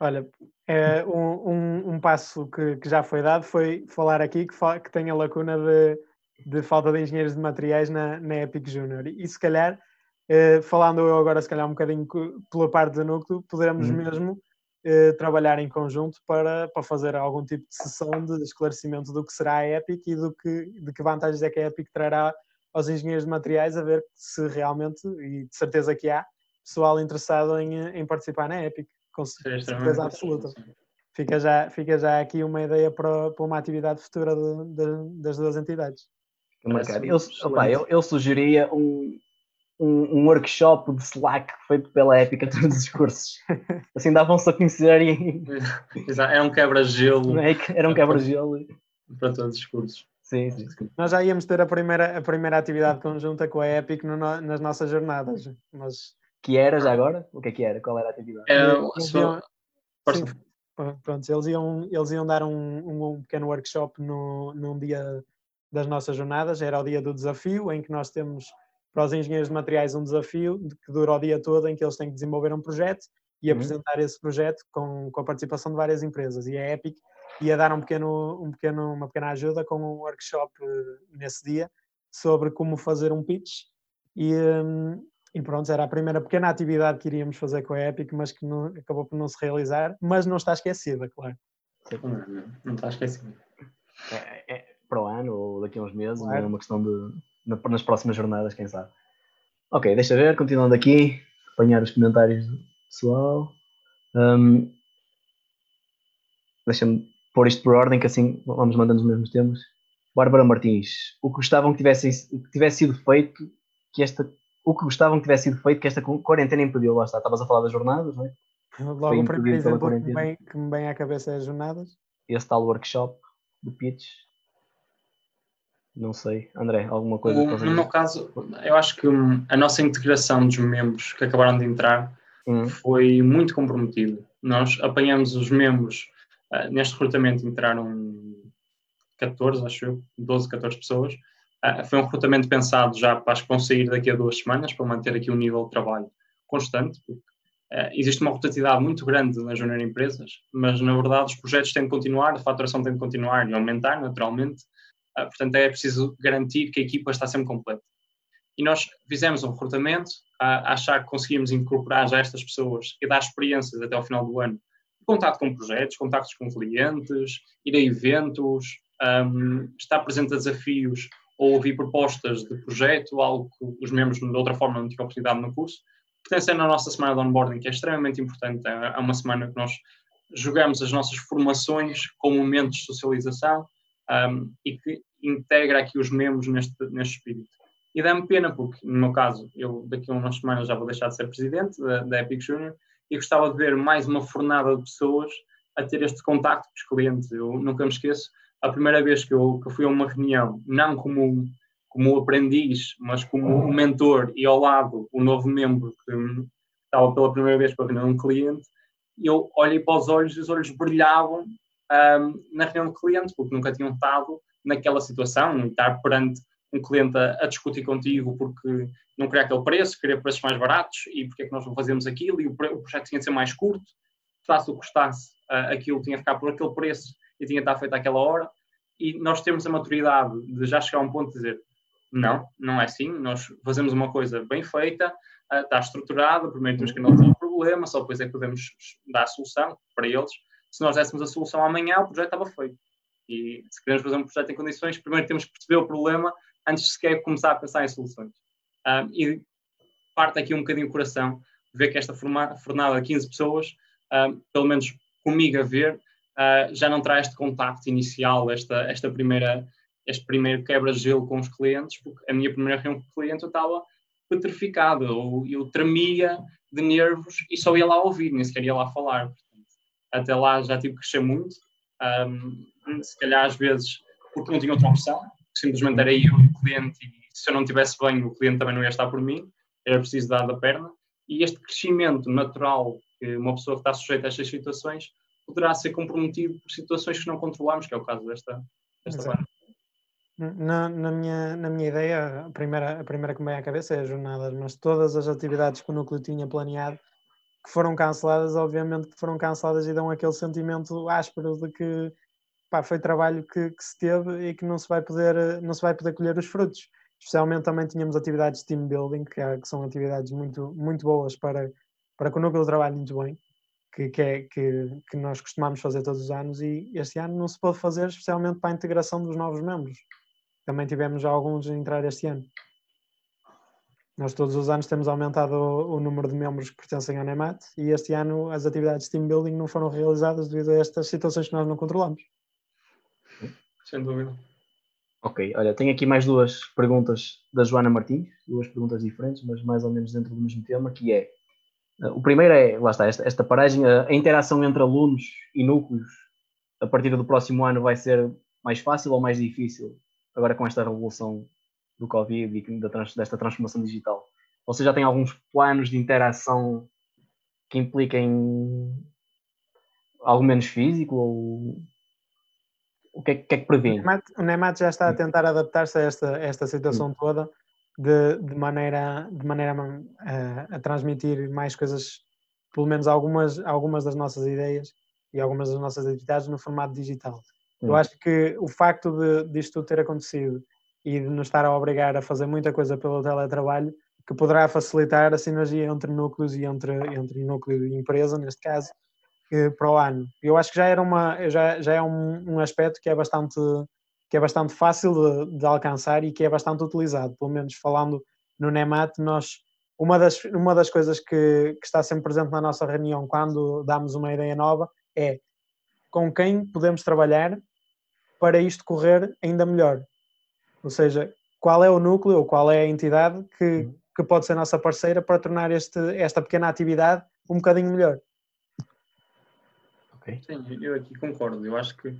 Olha, é, um, um, um, passo que, que, já foi dado foi falar aqui que, fa que tem a lacuna de, de falta de engenheiros de materiais na, na Epic Junior. E se calhar, eh, falando eu agora se calhar um bocadinho pela parte do núcleo, poderemos uhum. mesmo eh, trabalhar em conjunto para, para fazer algum tipo de sessão de esclarecimento do que será a Epic e do que, de que vantagens é que a Epic trará aos engenheiros de materiais, a ver se realmente, e de certeza que há, pessoal interessado em, em participar na Epic, com certeza absoluta. Fica já, fica já aqui uma ideia para, para uma atividade futura de, de, das duas entidades. Eu, opa, eu, eu sugeria um, um, um, workshop de Slack feito pela Epic a todos os cursos. Assim davam-se a conhecer e... Era um quebra-gelo. É era um quebra-gelo. Para todos os cursos. Sim, sim. Nós já íamos ter a primeira, a primeira atividade conjunta com a Epic no, nas nossas jornadas, mas... Que era já agora? O que é que era? Qual era a atividade? Era... Eles iam, sim, pronto, eles iam, eles iam dar um, um pequeno workshop no, num dia das nossas jornadas, era o dia do desafio, em que nós temos para os engenheiros de materiais um desafio que dura o dia todo, em que eles têm que desenvolver um projeto e uhum. apresentar esse projeto com, com a participação de várias empresas. E a Epic ia dar um pequeno, um pequeno, uma pequena ajuda com um workshop uh, nesse dia sobre como fazer um pitch. E, um, e pronto, era a primeira pequena atividade que iríamos fazer com a Epic, mas que não, acabou por não se realizar, mas não está esquecida, claro. Não, não está esquecida. É, é, para o ano ou daqui a uns meses, claro. é uma questão de nas próximas jornadas, quem sabe. Ok, deixa ver, continuando aqui, apanhar os comentários do pessoal. Um, Deixa-me pôr isto por ordem, que assim vamos mandando os mesmos temas. Bárbara Martins, o que gostavam que tivesse, que tivesse sido feito, que esta, o que gostavam que tivesse sido feito, que esta quarentena impediu, lá está, estavas a falar das jornadas, não é? Logo o primeiro exemplo que me, vem, que me vem à cabeça é as jornadas. Esse tal workshop do pitch, não sei. André, alguma coisa? O, no meu caso, eu acho que a nossa integração dos membros que acabaram de entrar hum. foi muito comprometida. Nós apanhamos os membros, uh, neste recrutamento entraram 14, acho eu, 12, 14 pessoas. Uh, foi um recrutamento pensado já para as que vão sair daqui a duas semanas, para manter aqui um nível de trabalho constante, porque uh, existe uma rotatividade muito grande nas junior empresas, mas na verdade os projetos têm de continuar, a faturação tem de continuar e aumentar naturalmente, ah, portanto, é preciso garantir que a equipa está sempre completa. E nós fizemos um recrutamento, a achar que conseguimos incorporar já estas pessoas e dar experiências até ao final do ano. Contato com projetos, contactos com clientes, ir a eventos, um, estar presente a desafios ou ouvir propostas de projeto, algo que os membros de outra forma não tinham oportunidade no curso. Pertencendo à nossa semana de onboarding, que é extremamente importante, é, é uma semana que nós jogamos as nossas formações com momentos de socialização um, e que integra aqui os membros neste, neste espírito. E dá-me pena, porque no meu caso, eu daqui a umas semanas já vou deixar de ser presidente da, da Epic Junior e gostava de ver mais uma fornada de pessoas a ter este contacto com os clientes. Eu nunca me esqueço, a primeira vez que eu, que fui a uma reunião, não como, como aprendiz, mas como um mentor e ao lado o novo membro que estava pela primeira vez para ver um cliente, eu olhei para os olhos e os olhos brilhavam um, na reunião de cliente, porque nunca tinham estado naquela situação estar perante um cliente a, a, discutir contigo porque não queria aquele preço, queria preços mais baratos e porque é que nós não fazemos aquilo e o, o projeto tinha de ser mais curto, custasse o que custasse, uh, aquilo tinha de ficar por aquele preço e tinha de estar feito àquela hora e nós temos a maturidade de já chegar a um ponto de dizer não, não é assim, nós fazemos uma coisa bem feita, uh, está estruturada, primeiro temos que analisar o problema, só depois é que podemos dar a solução para eles. Se nós dessemos a solução amanhã, o projeto estava feito. E se queremos fazer um projeto em condições, primeiro temos que perceber o problema antes de sequer começar a pensar em soluções. Um, e parte aqui um bocadinho o coração, ver que esta fornada de 15 pessoas, um, pelo menos comigo a ver, uh, já não traz este contacto inicial, esta, esta primeira, este primeiro quebra-gelo com os clientes, porque a minha primeira reunião com o cliente eu estava petrificado, eu, eu tremia de nervos e só ia lá ouvir, nem sequer ia lá falar. Portanto, até lá já tive que crescer muito. Um, se calhar às vezes porque não tinha outra opção, simplesmente era eu e o cliente, e se eu não tivesse bem, o cliente também não ia estar por mim, era preciso dar da perna. E este crescimento natural que uma pessoa que está sujeita a estas situações poderá ser comprometido por situações que não controlamos, que é o caso desta, desta Na, na, minha, na minha ideia, a primeira, a primeira que me vem à cabeça é as jornadas, mas todas as atividades que o núcleo tinha planeado que foram canceladas, obviamente que foram canceladas e dão aquele sentimento áspero de que pá, foi trabalho que, que, se teve e que não se vai poder, não se vai poder colher os frutos. Especialmente também tínhamos atividades de team building, que, é, que são atividades muito, muito boas para, para que o núcleo trabalhe muito bem, que, que, é, que, que nós costumamos fazer todos os anos e este ano não se pôde fazer, especialmente para a integração dos novos membros. Também tivemos alguns a entrar este ano. Nós todos os anos temos aumentado o, o, número de membros que pertencem ao NEMAT e este ano as atividades de team building não foram realizadas devido a estas situações que nós não controlamos. Sem dúvida. Ok, olha, tenho aqui mais duas perguntas da Joana Martins, duas perguntas diferentes, mas mais ou menos dentro do mesmo tema, que é, uh, o primeiro é, lá está, esta, esta paragem, a, a, interação entre alunos e núcleos, a partir do próximo ano vai ser mais fácil ou mais difícil, agora com esta revolução do Covid e da, desta transformação digital? Você já tem alguns planos de interação que impliquem algo menos físico ou o que é, que, é que prevê? O Nemat já está a tentar adaptar-se a esta, esta situação toda de, de maneira, de maneira a, a, transmitir mais coisas, pelo menos algumas, algumas das nossas ideias e algumas das nossas atividades no formato digital. Eu acho que o facto de disto ter acontecido e de nos estar a obrigar a fazer muita coisa pelo teletrabalho, que poderá facilitar a sinergia entre núcleos e entre, entre núcleo e empresa, neste caso, para o ano. Eu acho que já era uma já, já é um, um aspecto que é bastante que é bastante fácil de, de, alcançar e que é bastante utilizado, pelo menos falando no NEMAT, nós uma das, uma das coisas que, que está sempre presente na nossa reunião quando damos uma ideia nova é com quem podemos trabalhar para isto correr ainda melhor. Ou seja, qual é o núcleo ou qual é a entidade que, uhum. que pode ser nossa parceira para tornar este, esta pequena atividade um bocadinho melhor. Sim, eu aqui concordo. Eu acho que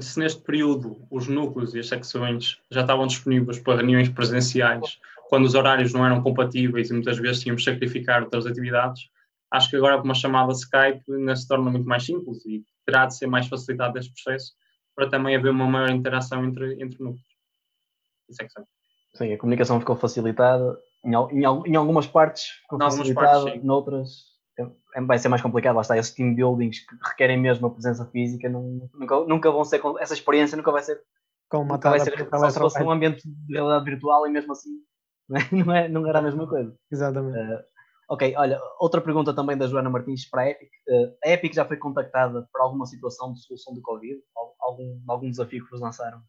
se neste período os núcleos e as secções já estavam disponíveis para reuniões presenciais, quando os horários não eram compatíveis e muitas vezes tínhamos de sacrificar outras atividades, acho que agora com uma chamada Skype ainda se torna muito mais simples e terá de ser mais facilitado este processo para também haver uma maior interação entre, entre núcleos e secções. Sim, a comunicação ficou facilitada, em, em, em algumas partes ficou em facilitada, partes, noutras vai ser mais complicado, lá está, esses team buildings que requerem mesmo a presença física, não, nunca, nunca vão ser, essa experiência nunca vai ser como nunca vai ser só se fosse um ambiente de realidade virtual e mesmo assim não, é, não, é, não era a mesma coisa. Exatamente. Uh, ok, olha, outra pergunta também da Joana Martins para a Epic. Uh, a Epic já foi contactada por alguma situação de solução do Covid? Algum, algum desafio que vos lançaram?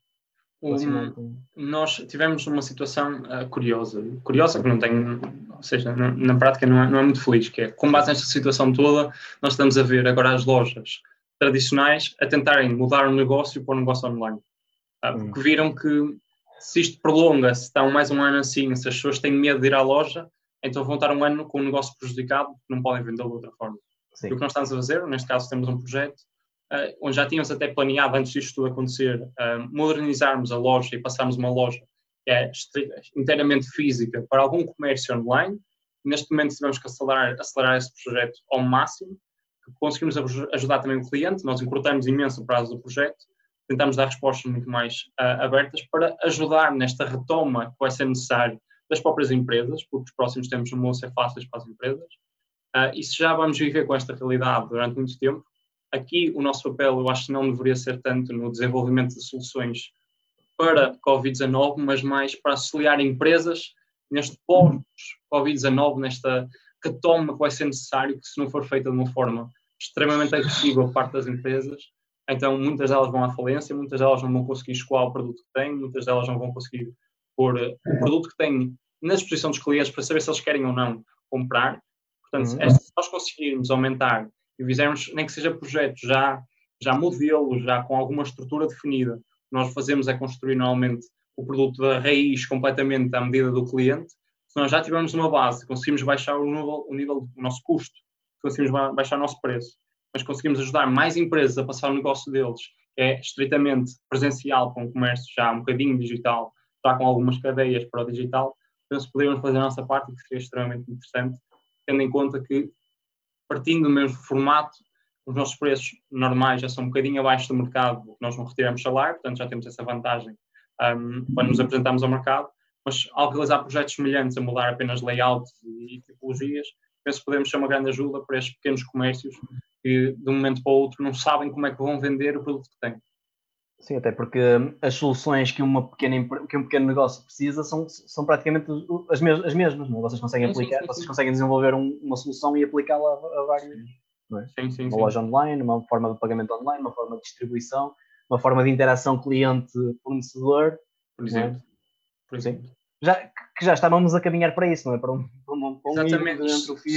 Um, nós tivemos uma situação uh, curiosa, curiosa que não tem, ou seja, na, na prática não é, não é, muito feliz, que é, com base nesta situação toda, nós estamos a ver agora as lojas tradicionais a tentarem mudar o negócio para o negócio online. Uh, porque viram que se isto prolonga, se estão mais um ano assim, se as pessoas têm medo de ir à loja, então vão estar um ano com o negócio prejudicado, não podem vendê-lo de outra forma. Sim. E o que nós estamos a fazer, neste caso temos um projeto uh, onde já tínhamos até planeado antes disto tudo acontecer, uh, modernizarmos a loja e passarmos uma loja que é inteiramente física para algum comércio online. Neste momento tivemos que acelerar, acelerar esse projeto ao máximo, conseguimos ajudar também o cliente, nós encurtamos imenso o prazo do projeto, tentamos dar respostas muito mais uh, abertas para ajudar nesta retoma que vai ser necessário das próprias empresas, porque os próximos tempos não vão ser fáceis para as empresas. Uh, e se já vamos viver com esta realidade durante muito tempo, Aqui o nosso papel, eu acho que não deveria ser tanto no desenvolvimento de soluções para Covid-19, mas mais para auxiliar empresas neste pós-Covid-19, nesta catoma que vai ser necessário, que se não for feita de uma forma extremamente agressiva por parte das empresas, então muitas delas vão à falência, muitas delas não vão conseguir escoar o produto que têm, muitas delas não vão conseguir pôr eh, o produto que têm na disposição dos clientes para saber se eles querem ou não comprar. Portanto, uhum. se nós conseguirmos aumentar e fizermos, nem que seja projetos já, já modelos, já com alguma estrutura definida, nós fazemos é construir normalmente o produto da raiz completamente à medida do cliente. Se nós já tivermos uma base, conseguimos baixar o nível, o nível do nosso custo, conseguimos baixar o nosso preço, mas conseguimos ajudar mais empresas a passar o negócio deles, que é estritamente presencial, com o comércio já um bocadinho digital, já com algumas cadeias para o digital, então se poderíamos fazer a nossa parte, que seria extremamente interessante, tendo em conta que partindo do mesmo formato, os nossos preços normais já são um bocadinho abaixo do mercado, nós não retiramos salário, portanto já temos essa vantagem um, quando nos apresentamos ao mercado, mas ao realizar projetos semelhantes a mudar apenas layouts e tipologias, penso que podemos ser uma grande ajuda para estes pequenos comércios que de um momento para o outro não sabem como é que vão vender o produto que têm. Sim, até porque as soluções que, uma pequena, que um pequeno negócio precisa são, são praticamente as, mes as mesmas, não? É? Vocês conseguem aplicar, sim, sim, sim. vocês conseguem desenvolver um, uma solução e aplicá-la a, a vários, é? Sim, sim, uma loja online, uma forma de pagamento online, uma forma de distribuição, uma forma de interação cliente-fornecedor, por exemplo. É? Por exemplo. Já, que já estávamos a caminhar para isso, não é? Para um, para um, para um Exatamente,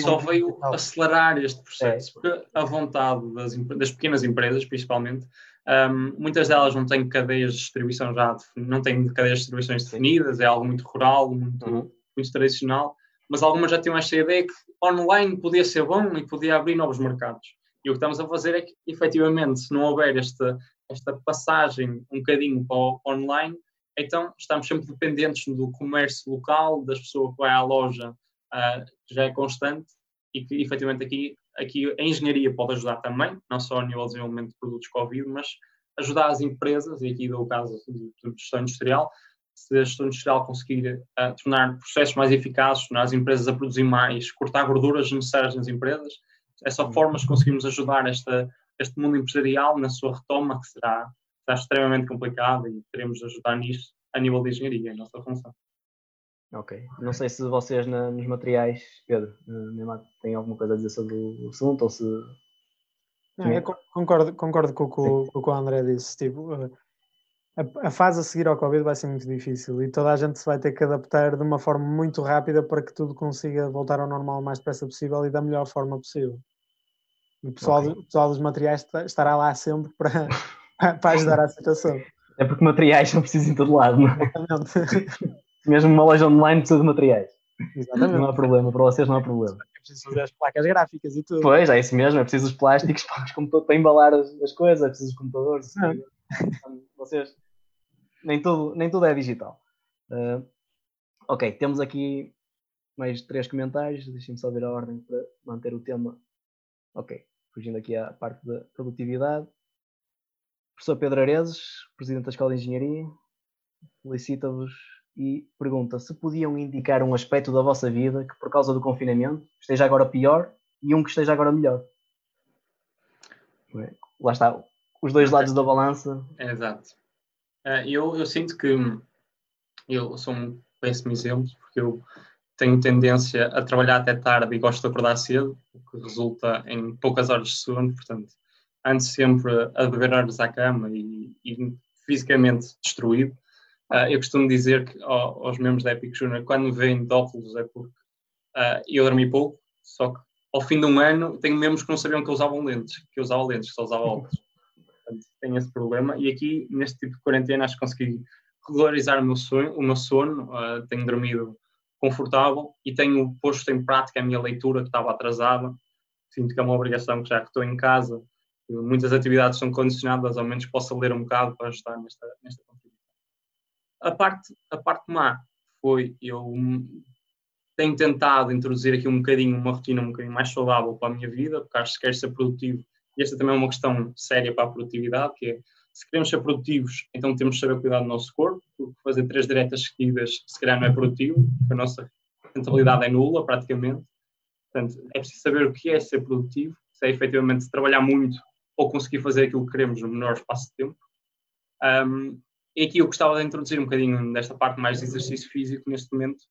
só veio acelerar este processo, é. porque a vontade das, das pequenas empresas, principalmente, um, muitas delas não têm cadeias de distribuição já, não têm cadeias de distribuições definidas, é algo muito rural, muito, uhum. muito tradicional, mas algumas já tinham esta ideia que online podia ser bom e podia abrir novos mercados. E o que estamos a fazer é que, efetivamente, se não houver esta, esta passagem um bocadinho para o online, então estamos sempre dependentes do comércio local, das pessoas que vai à loja, uh, já é constante, e que efetivamente aqui, aqui a engenharia pode ajudar também, não só a nível de desenvolvimento de produtos Covid, mas ajudar as empresas, e aqui dou o caso de, gestão industrial, se a gestão industrial conseguir uh, tornar processos mais eficazes, tornar as empresas a produzir mais, cortar gorduras necessárias nas empresas, é só formas que conseguimos ajudar esta, este mundo empresarial na sua retoma, que será, será extremamente complicado e teremos de ajudar nisso a nível de engenharia, é a nossa função. Ok. Não sei se vocês na, nos materiais, Pedro, uh, têm alguma coisa a dizer sobre o assunto ou se. Não, eu concordo, concordo com, com, com o que o André disse. Tipo, uh, a, a, fase a seguir ao Covid vai ser muito difícil e toda a gente se vai ter que adaptar de uma forma muito rápida para que tudo consiga voltar ao normal o mais depressa possível e da melhor forma possível. O pessoal, okay. o pessoal dos materiais estará lá sempre para, para ajudar a situação. É porque materiais não precisam em todo lado, não é? Exatamente. Mesmo uma loja online precisa de materiais. Exatamente. Não há problema, para vocês não há problema. É preciso fazer as placas gráficas e tudo. Pois, é isso mesmo, é preciso os plásticos para, para embalar as, as, coisas, é preciso os computadores. Vocês, nem tudo, nem tudo é digital. Uh, ok, temos aqui mais três comentários, deixem-me só ver a ordem para manter o tema. Ok, fugindo aqui à parte da produtividade. Professor Pedro Areses, Presidente da Escola de Engenharia, felicita-vos e pergunta se podiam indicar um aspecto da vossa vida que, por causa do confinamento, esteja agora pior e um que esteja agora melhor. Lá está, os dois lados da balança. É, exato. Eh, eu, eu sinto que eu sou um péssimo exemplo, porque eu tenho tendência a trabalhar até tarde e gosto de acordar cedo, o que resulta em poucas horas de sono, portanto, ando sempre a beber horas à cama e, e fisicamente destruído. Uh, eu costumo dizer que aos membros da Epic Junior, quando vêm de óculos é porque uh, eu dormi pouco, só que ao fim de um ano tenho membros que não sabiam que eu usava lentes, que eu usava lentes, só usava óculos. Portanto, tenho esse problema. E aqui, neste tipo de quarentena, acho que consegui regularizar o meu, sonho, o meu sono, uh, tenho dormido confortável e tenho posto em prática a minha leitura que estava atrasada. Sinto que é uma obrigação já que estou em casa, muitas atividades são condicionadas, ao menos possa ler um bocado para ajudar nesta, nesta a parte, a parte má foi eu tenho tentado introduzir aqui um bocadinho uma rotina um bocadinho mais saudável para a minha vida, porque acho que quero ser produtivo e esta também é uma questão séria para a produtividade, que é se queremos ser produtivos, então temos de saber cuidar do nosso corpo, porque fazer três diretas seguidas se calhar não é produtivo, porque a nossa rentabilidade é nula praticamente. Portanto, é preciso saber o que é ser produtivo, se é efetivamente trabalhar muito ou conseguir fazer aquilo que queremos no menor espaço de tempo. Um, e aqui eu gostava de introduzir um bocadinho desta parte mais de exercício físico neste momento,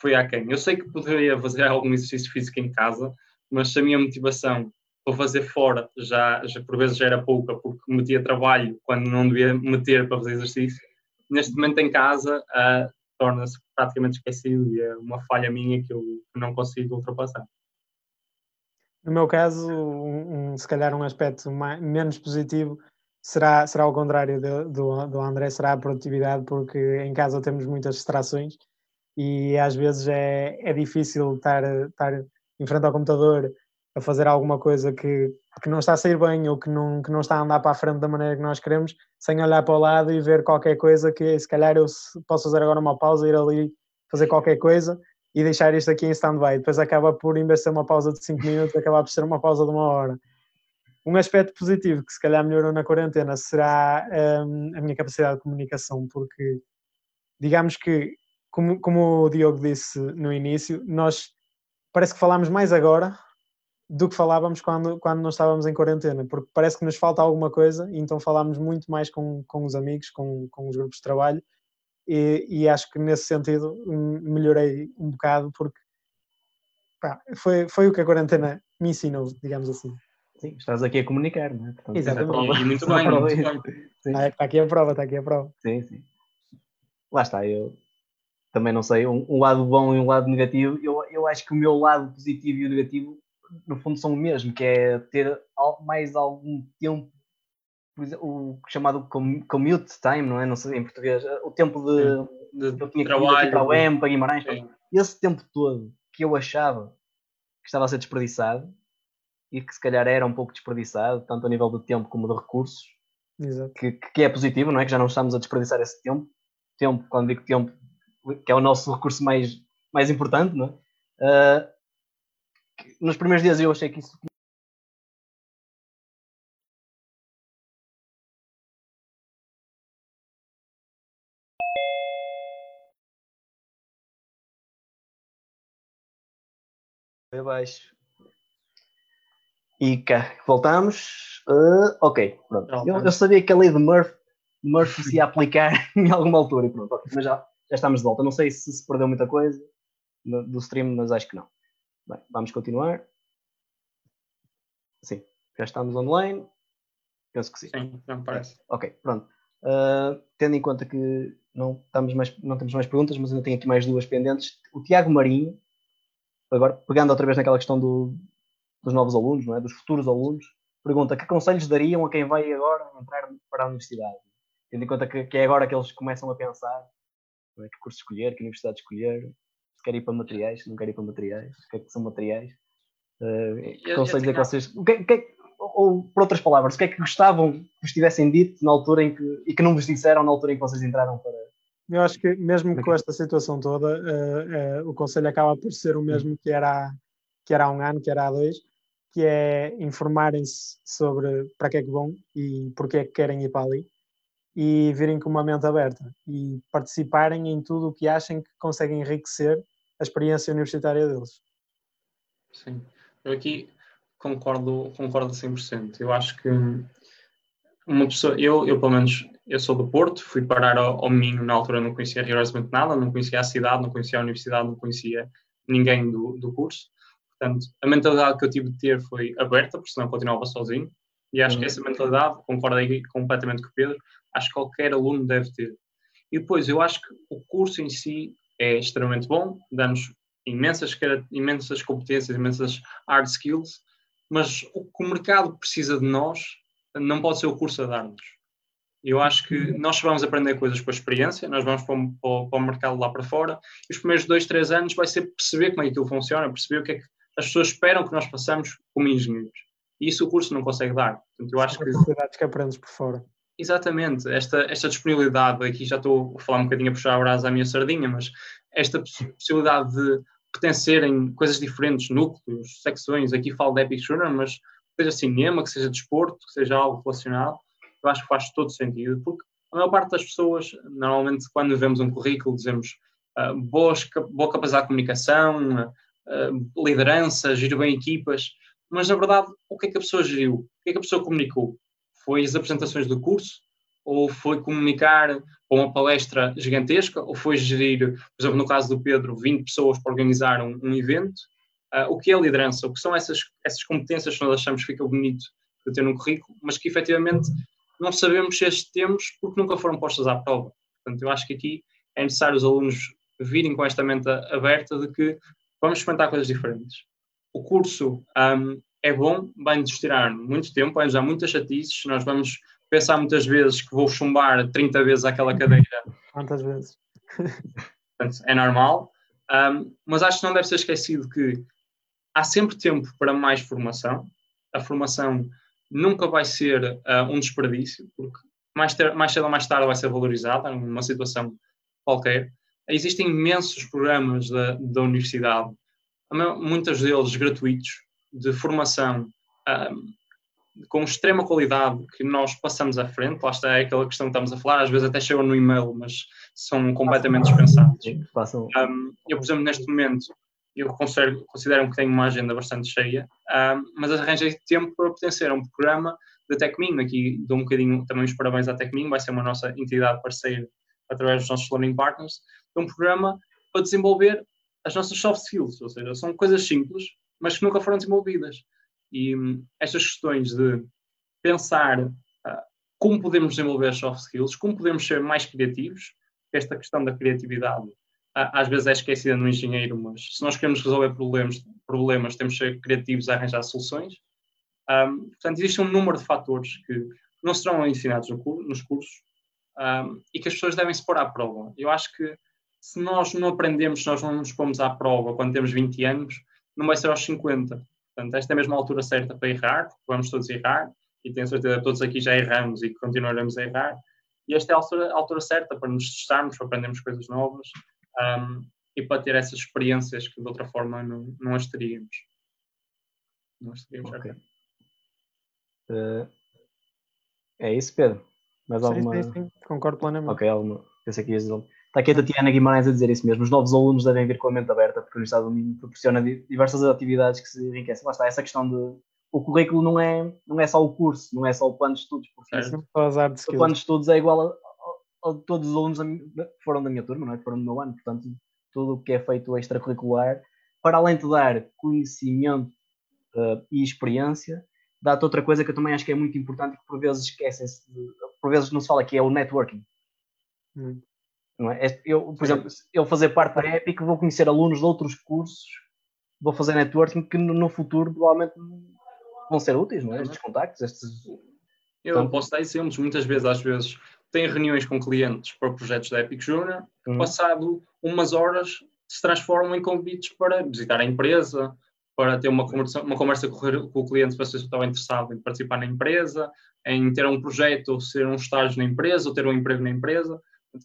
foi a quem. Eu sei que poderia fazer algum exercício físico em casa, mas se a minha motivação para fazer fora já, já por vezes já era pouca, porque metia trabalho quando não devia meter para fazer exercício, neste momento em casa uh, torna-se praticamente esquecido e é uma falha minha que eu não consigo ultrapassar. No meu caso, um, um, se calhar um aspecto mais, menos positivo será, será o contrário do, do, do André, será a produtividade, porque em casa temos muitas distrações e às vezes é, é difícil estar, estar em frente ao computador a fazer alguma coisa que, que não está a sair bem ou que não, que não está a andar para a frente da maneira que nós queremos, sem olhar para o lado e ver qualquer coisa que se calhar eu posso fazer agora uma pausa, ir ali fazer qualquer coisa e deixar isto aqui em stand-by. Depois acaba por, em vez de ser uma pausa de 5 minutos, acaba por ser uma pausa de uma hora. Um aspecto positivo que se calhar melhorou na quarentena será um, a minha capacidade de comunicação, porque digamos que, como, como o Diogo disse no início, nós parece que falamos mais agora do que falávamos quando, quando não estávamos em quarentena, porque parece que nos falta alguma coisa, e então falámos muito mais com, com os amigos, com, com os grupos de trabalho, e, e acho que nesse sentido melhorei um bocado, porque pá, foi, foi o que a quarentena me ensinou, digamos assim. Sim, estás aqui a comunicar, não é? Portanto, Exatamente. E muito bem, muito bem. Ah, está aqui a prova, está aqui a prova. Sim, sim. Lá está, eu também não sei, um, um, lado bom e um lado negativo. Eu, eu acho que o meu lado positivo e o negativo, no fundo, são o mesmo, que é ter mais algum tempo, o chamado commute time, não é? Não sei em português, o tempo de, de, de eu tinha que trabalho, para o M, para Guimarães. Sim. Esse tempo todo que eu achava que estava a ser desperdiçado, e que se calhar era um pouco desperdiçado, tanto a nível de tempo como de recursos, que, que, é positivo, não é? Que já não estamos a desperdiçar esse tempo. Tempo, quando digo tempo, que é o nosso recurso mais, mais importante, não é? Uh, nos primeiros dias eu achei que isso abaixo. E cá, voltamos. Uh, ok, pronto. Eu, eu, sabia que a lei de Murphy, Murphy se ia aplicar em alguma altura e pronto, okay, mas já, já estamos de volta. Não sei se se perdeu muita coisa no, do stream, mas acho que não. Bem, vamos continuar. Sim, já estamos online. Penso que sim. Sim, não parece. Ok, pronto. Uh, tendo em conta que não, estamos mais, não temos mais perguntas, mas ainda tenho aqui mais duas pendentes. O Tiago Marinho, agora pegando outra vez naquela questão do, dos novos alunos, não é? dos futuros alunos, pergunta que conselhos dariam a quem vai agora entrar para a universidade? Tendo em conta que, que é agora que eles começam a pensar é? que curso escolher, que universidade escolher, se quer ir para materiais, se não quer ir para materiais, o que é que são materiais. Uh, que conselhos é que vocês. O que, que, ou, por outras palavras, o que é que gostavam que vos tivessem dito na altura em que. e que não vos disseram na altura em que vocês entraram para. Eu acho que, mesmo com esta situação toda, uh, uh, o conselho acaba por ser o mesmo que era, que era há um ano, que era há dois, que é informarem-se sobre para que é que vão e porque é que querem ir para ali e virem com uma mente aberta e participarem em tudo o que achem que conseguem enriquecer a experiência universitária deles. Sim, eu aqui concordo, concordo 100%. Eu acho que uma pessoa, eu, eu pelo menos, eu sou do Porto, fui parar ao, ao Minho, na altura não conhecia rigorosamente nada, não conhecia a cidade, não conhecia a universidade, não conhecia ninguém do, do curso. Portanto, a mentalidade que eu tive de ter foi aberta, porque senão continuava sozinho. E acho uhum. que essa mentalidade, concordo aí completamente com o Pedro, acho que qualquer aluno deve ter. E depois, eu acho que o curso em si é extremamente bom, dá-nos imensas, imensas competências, imensas hard skills, mas o que o mercado precisa de nós não pode ser o curso a dar-nos. Eu acho que uhum. nós vamos aprender coisas com a experiência, nós vamos para o, para o, mercado lá para fora, e os primeiros dois, três anos vai ser perceber como é que aquilo funciona, perceber o que é que as pessoas esperam que nós façamos como engenheiros. E isso o curso não consegue dar. Portanto, eu acho que. que aprendes por fora. Exatamente, esta, esta disponibilidade, aqui já estou a falar um bocadinho a puxar a brasa à minha sardinha, mas esta possibilidade de pertencerem coisas diferentes, núcleos, secções, aqui falo de Epic Shooter, mas seja cinema, que seja desporto, que seja algo relacionado, eu acho que faz todo sentido, porque a maior parte das pessoas, normalmente quando vemos um currículo, dizemos uh, boas, boa capacidade de comunicação, liderança, geriu bem equipas, mas na verdade, o que é que a pessoa geriu? O que é que a pessoa comunicou? Foi as apresentações do curso? Ou foi comunicar para uma palestra gigantesca? Ou foi gerir, por exemplo, no caso do Pedro, 20 pessoas para organizar um, um evento? Uh, o que é liderança? O que são essas, essas competências que nós achamos que fica bonito de ter no currículo, mas que efetivamente não sabemos se as temos porque nunca foram postas à prova. Portanto, eu acho que aqui é necessário os alunos virem com esta mente aberta de que vamos experimentar coisas diferentes. O curso um, é bom, vai-nos tirar muito tempo, vai-nos dar muitas chatices, nós vamos pensar muitas vezes que vou chumbar 30 vezes aquela cadeira. Quantas vezes? Portanto, é normal, um, mas acho que não deve ser esquecido que há sempre tempo para mais formação. A formação nunca vai ser uh, um desperdício, porque mais, ter, mais cedo ou mais tarde vai ser valorizada numa situação qualquer. Existem imensos programas da, da universidade, muitos deles gratuitos, de formação um, com extrema qualidade que nós passamos à frente, lá está é aquela questão que estamos a falar, às vezes até chegam no e-mail, mas são completamente dispensados. Um, eu, por exemplo, neste momento, eu considero, considero que tenho uma agenda bastante cheia, um, mas arranjei tempo para pertencer a um programa da TecMin, aqui dou um bocadinho também os parabéns à TecMin, vai ser uma nossa entidade parceira através dos nossos learning partners, é um programa para desenvolver as nossas soft skills, ou seja, são coisas simples, mas que nunca foram desenvolvidas. E hum, estas questões de pensar uh, como podemos desenvolver as soft skills, como podemos ser mais criativos, esta questão da criatividade às vezes é esquecida no engenheiro, mas se nós queremos resolver problemas, problemas temos que ser criativos a arranjar soluções. Um, portanto, existe um número de fatores que não serão ensinados no, nos cursos um, e que as pessoas devem se pôr à prova. Eu acho que se nós não aprendemos, se nós não nos pomos à prova quando temos 20 anos, não vai ser aos 50. Portanto, esta é mesmo a altura certa para errar, vamos todos errar, e tenho certeza que todos aqui já erramos e continuaremos a errar. E esta é a altura, a altura certa para nos testarmos, para aprendermos coisas novas um, e para ter essas experiências que de outra forma não, não as teríamos. Não as teríamos, okay. uh, É isso, Pedro? Mais alguma... Sim, sim, sim. Concordo plenamente. Ok, alguma... Pensei que ias dizer Está aqui a Tatiana Guimarães a dizer isso mesmo. Os novos alunos devem vir com a mente aberta, porque a Universidade do Minho proporciona diversas atividades que se enriquecem. Lá está, essa questão de. O currículo não é, não é só o curso, não é só o plano de estudos. Porque é, o plano de estudos é igual a, a, a todos os alunos que foram da minha turma, não é? que foram do meu ano. Portanto, tudo o que é feito extracurricular, para além de dar conhecimento uh, e experiência, dá-te outra coisa que eu também acho que é muito importante que por vezes esquecem-se, por vezes não se fala, que é o networking. Hum. Não é? Eu, por exemplo, eu fazer parte da Epic, vou conhecer alunos de outros cursos, vou fazer networking que no, futuro provavelmente vão ser úteis, não é? Estes contactos, estes... Eu Portanto, posso dar exemplos, muitas vezes, às vezes, tenho reuniões com clientes para projetos da Epic Junior, uhum. passado umas horas se transformam em convites para visitar a empresa, para ter uma conversa, uma conversa com, o cliente para ver se estava interessado em participar na empresa, em ter um projeto, ou ser um estágio na empresa, ou ter um emprego na empresa.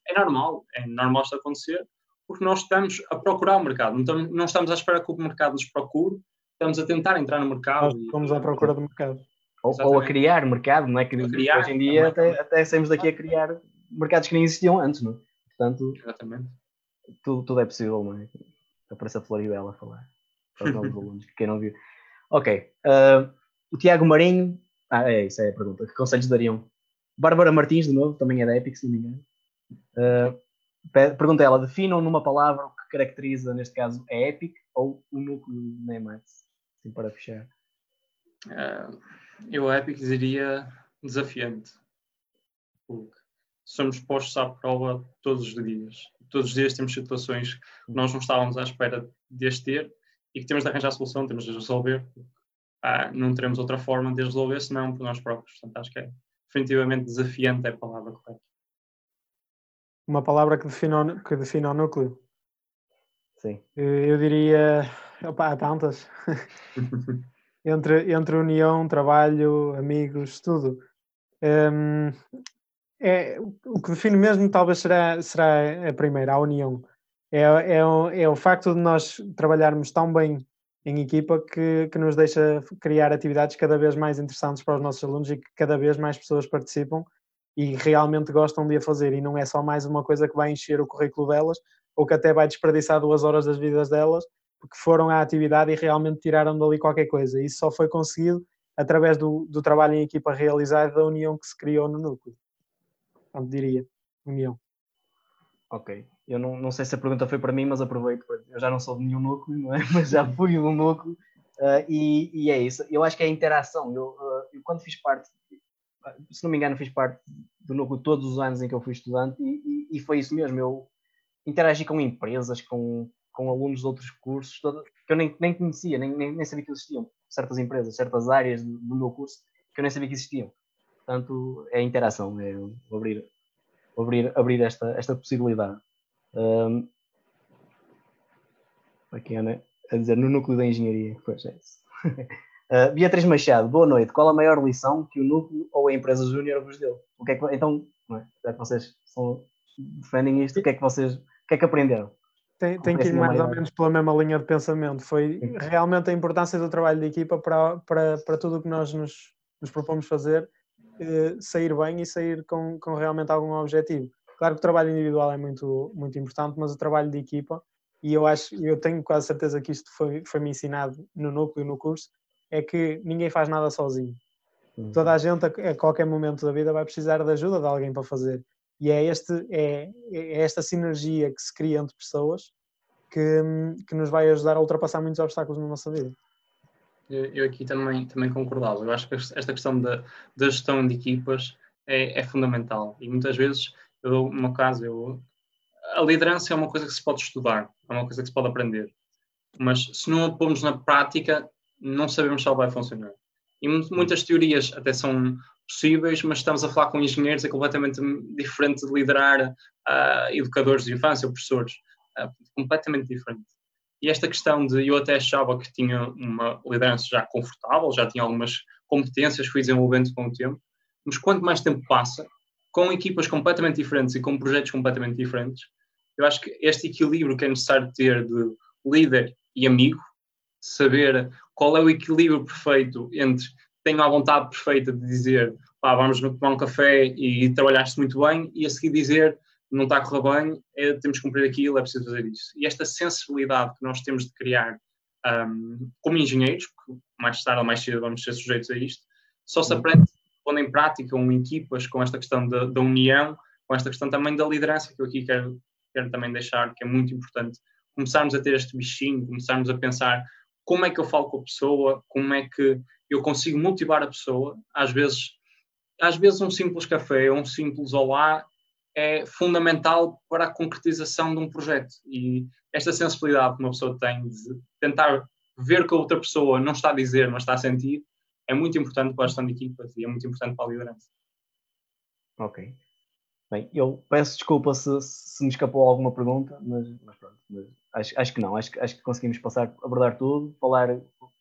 É normal, é normal isto acontecer, porque nós estamos a procurar o mercado, não estamos, não estamos à espera que o mercado nos procure, estamos a tentar entrar no mercado. Nós estamos à procura do mercado. Ou, ou, a criar mercado, não é? Que criar, hoje em dia até, até saímos daqui a criar mercados que nem existiam antes, não é? Portanto, Exatamente. Tudo, tudo é possível, não é? Aparece a Floribela a falar para os novos alunos, que quem não viu. Ok. Uh, o Tiago Marinho. Ah, é isso, é a pergunta. Que conselhos dariam? Bárbara Martins, de novo, também é da Epic, se não me engano. Uh, pergunta ela, definam numa palavra o que caracteriza, neste caso, a Epic ou o núcleo da Emacs? Assim para fechar. Uh, eu a Epic diria desafiante. Porque somos postos à prova todos os dias. Todos os dias temos situações que nós não estávamos à espera de as ter e que temos de arranjar solução, temos de resolver. Ah, não teremos outra forma de resolver senão por nós próprios. Portanto, acho que é definitivamente desafiante é a palavra correta. Uma palavra que define o, que define o núcleo. Sim. Eu diria. Opa, há tantas. entre, entre união, trabalho, amigos, tudo. Um, é, o que define mesmo talvez será, será a primeira, a união. É, é, o, é o facto de nós trabalharmos tão bem em equipa que, que nos deixa criar atividades cada vez mais interessantes para os nossos alunos e que cada vez mais pessoas participam e realmente gostam de a fazer e não é só mais uma coisa que vai encher o currículo delas ou que até vai desperdiçar duas horas das vidas delas porque foram à atividade e realmente tiraram dali qualquer coisa. Isso só foi conseguido através do, do trabalho em equipa realizado da união que se criou no núcleo. Onde diria, união. Ok. Eu não, não sei se a pergunta foi para mim, mas aproveito. Eu já não sou de nenhum núcleo, não é? mas já fui de um núcleo. Uh, e, e, é isso. Eu acho que é a interação. Eu, uh, eu quando fiz parte se não me engano, fiz parte do núcleo todos os anos em que eu fui estudante e, e, e foi isso mesmo. Eu interagi com empresas, com, com alunos de outros cursos, todo, que eu nem, nem conhecia, nem, nem, nem, sabia que existiam. Certas empresas, certas áreas do, do, meu curso que eu nem sabia que existiam. Portanto, é interação, é abrir, abrir, abrir esta, esta possibilidade. Um, Ana, a dizer, no núcleo da engenharia, pois é isso. Uh, Beatriz Machado, boa noite. Qual a maior lição que o núcleo ou a empresa júnior vos deu? O que é que, então, não é? já que vocês são, defendem isto, o que é que vocês o que é que aprenderam? Tem, tem que ir mais maior. ou menos pela mesma linha de pensamento. Foi realmente a importância do trabalho de equipa para, para, para tudo o que nós nos, nos propomos fazer, eh, sair bem e sair com, com realmente algum objetivo. Claro que o trabalho individual é muito, muito importante, mas o trabalho de equipa, e eu acho, eu tenho quase certeza que isto foi, foi-me ensinado no núcleo, no curso, é que ninguém faz nada sozinho. Uhum. Toda a gente, a, qualquer momento da vida, vai precisar da ajuda de alguém para fazer. E é, este, é, é esta sinergia que se cria entre pessoas que, que nos vai ajudar a ultrapassar muitos obstáculos na nossa vida. Eu, eu aqui também, também concordava. Eu acho que esta questão da, da gestão de equipas é, é fundamental. E muitas vezes, eu, no meu caso, eu, a liderança é uma coisa que se pode estudar, é uma coisa que se pode aprender. Mas se não a pomos na prática, não sabemos se ela vai funcionar. E muitas teorias até são possíveis, mas estamos a falar com engenheiros, é completamente diferente de liderar uh, educadores de infância ou professores. Uh, completamente diferente. E esta questão de eu até achava que tinha uma liderança já confortável, já tinha algumas competências, fui desenvolvendo com o tempo, mas quanto mais tempo passa, com equipas completamente diferentes e com projetos completamente diferentes, eu acho que este equilíbrio que é necessário ter de líder e amigo, saber qual é o equilíbrio perfeito entre tenho a vontade perfeita de dizer pá, vamos tomar um café e trabalhaste muito bem, e a seguir dizer não está a correr bem, é, temos que cumprir aquilo, é preciso fazer isso. E esta sensibilidade que nós temos de criar um, como engenheiros, porque mais tarde ou mais cedo vamos ser sujeitos a isto, só se aprende quando em prática, ou em equipas, com esta questão da, da união, com esta questão também da liderança, que eu aqui quero, quero também deixar, que é muito importante. Começarmos a ter este bichinho, começarmos a pensar como é que eu falo com a pessoa, como é que eu consigo motivar a pessoa. Às vezes, às vezes um simples café, um simples olá é fundamental para a concretização de um projeto. E esta sensibilidade que uma pessoa tem de tentar ver que a outra pessoa não está a dizer, mas está a sentir, é muito importante para a gestão de equipas e é muito importante para a liderança. Ok. Bem, eu peço desculpa se, se me escapou alguma pergunta, mas, mas pronto. Mas acho, acho que não, acho, acho que conseguimos passar, abordar tudo, falar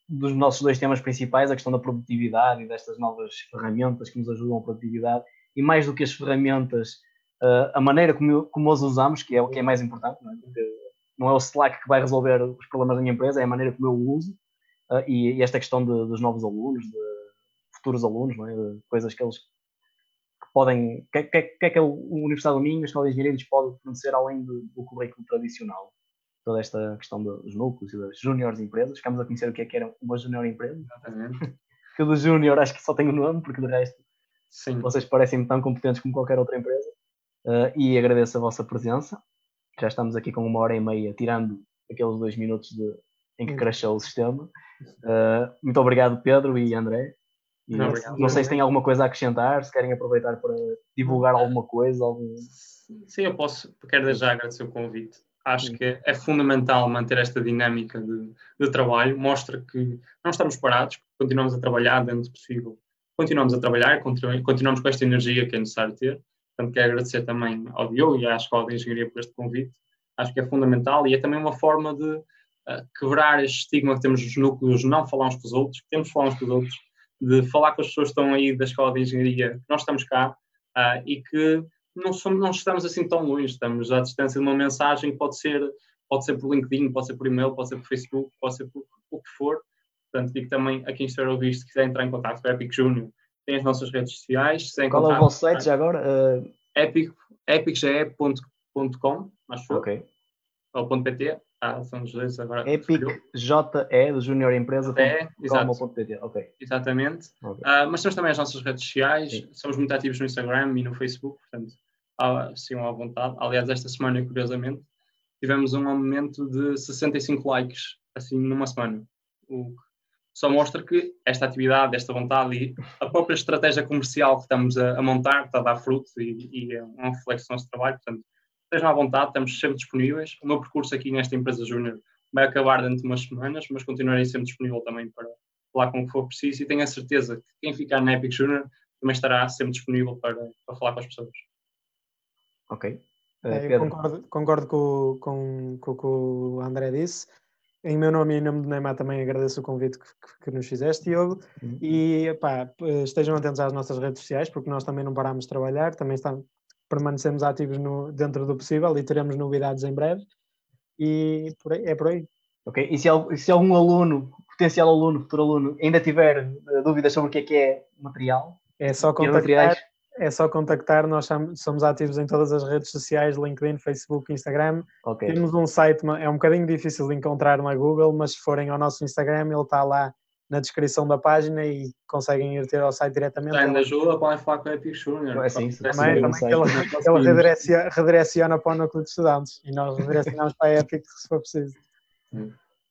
dos nossos dois temas principais, a questão da produtividade e destas novas ferramentas que nos ajudam a produtividade, e mais do que as ferramentas, uh, a maneira como, como as usamos, que é o que é mais importante, não é? não é o Slack que vai resolver os problemas da minha empresa, é a maneira como eu uso, uh, e, esta questão de, dos novos alunos, de futuros alunos, é? de coisas que eles podem, o que, que, que, é que a Universidade do Minho, a Escola de Engenharia lhes pode fornecer além do, do currículo tradicional toda esta questão dos núcleos e das júniores empresas. Ficamos a conhecer o que é que era uma júnior empresa. Exatamente. que do júnior acho que só tem o um nome, porque de resto Sim. vocês parecem tão competentes como qualquer outra empresa. Uh, e agradeço a vossa presença. Já estamos aqui com uma hora e meia, tirando aqueles dois minutos de, em que hum. crashou o sistema. Uh, muito obrigado, Pedro e André. E não, não sei se tem alguma coisa a acrescentar, se querem aproveitar para divulgar alguma coisa. Algum... Sim, eu posso, quero já agradecer o convite. Acho que é fundamental manter esta dinâmica de, de, trabalho, mostra que não estamos parados, continuamos a trabalhar dentro do possível, continuamos a trabalhar, continuamos com esta energia que é necessário ter. Portanto, quero agradecer também ao Diogo e à Escola de Engenharia por este convite. Acho que é fundamental e é também uma forma de uh, quebrar este estigma que temos nos núcleos, não falar uns com os outros, temos de falar uns com os outros, de falar com as pessoas que estão aí da Escola de Engenharia, que nós estamos cá uh, e que não, somos, não estamos assim tão longe, estamos à distância de uma mensagem que pode ser, pode ser por LinkedIn, pode ser por e-mail, pode ser por Facebook, pode ser por o que for. Portanto, digo também a quem estiver a ouvir, se quiser entrar em contato com o Epic Junior, tem as nossas redes sociais. Se Qual é o vosso site já agora? Uh... Epic, epicge.com, acho Ok. Ou .pt, ah, são os dois agora. Epic JE, do Junior Empresa. É, exatamente. Okay. Exatamente. Okay. Uh, mas temos também as nossas redes sociais, Sim. somos muito ativos no Instagram e no Facebook, portanto, sigam à vontade. Aliás, esta semana, curiosamente, tivemos um aumento de 65 likes, assim, numa semana. O que só mostra que esta atividade, esta vontade e a própria estratégia comercial que estamos a, a montar está a dar fruto e, e é um reflexo do nosso trabalho. Portanto, estejam à vontade, estamos sempre disponíveis. O meu percurso aqui nesta empresa júnior vai acabar dentro de umas semanas, mas continuarei sempre disponível também para falar com o que for preciso e tenho a certeza que quem ficar na Epic Junior também estará sempre disponível para, para falar com as pessoas. Ok. Uh, eu concordo, concordo com, com, com o que o André disse. Em meu nome e em nome do Neymar também agradeço o convite que, que, que nos fizeste, Diogo. Uhum. E pá, estejam atentos às nossas redes sociais, porque nós também não paramos de trabalhar, também estamos, permanecemos ativos no, dentro do possível e teremos novidades em breve. E por aí, é por aí. Ok, e se, se algum aluno potencial aluno, futuro aluno, ainda tiver uh, dúvidas sobre o que é que é material, é só contactar, é só contactar, nós somos ativos em todas as redes sociais, LinkedIn, Facebook, Instagram. Okay. Temos um site, é um bocadinho difícil de encontrar na Google, mas se forem ao nosso Instagram, ele está lá na descrição da página e conseguem ir ter ao site diretamente. Ainda ajuda, podem falar com o Epic Junior. É assim, também, também ele, ele redireciona, redireciona para o núcleo de estudantes e nós redirecionamos para a Epic se for preciso.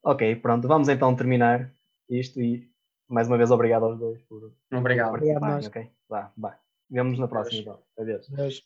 Ok, pronto, vamos então terminar isto e mais uma vez obrigado aos dois por Obrigado. Obrigado, nós. Ok, vá, vá. Vemos na próxima então. Adeus. Adeus.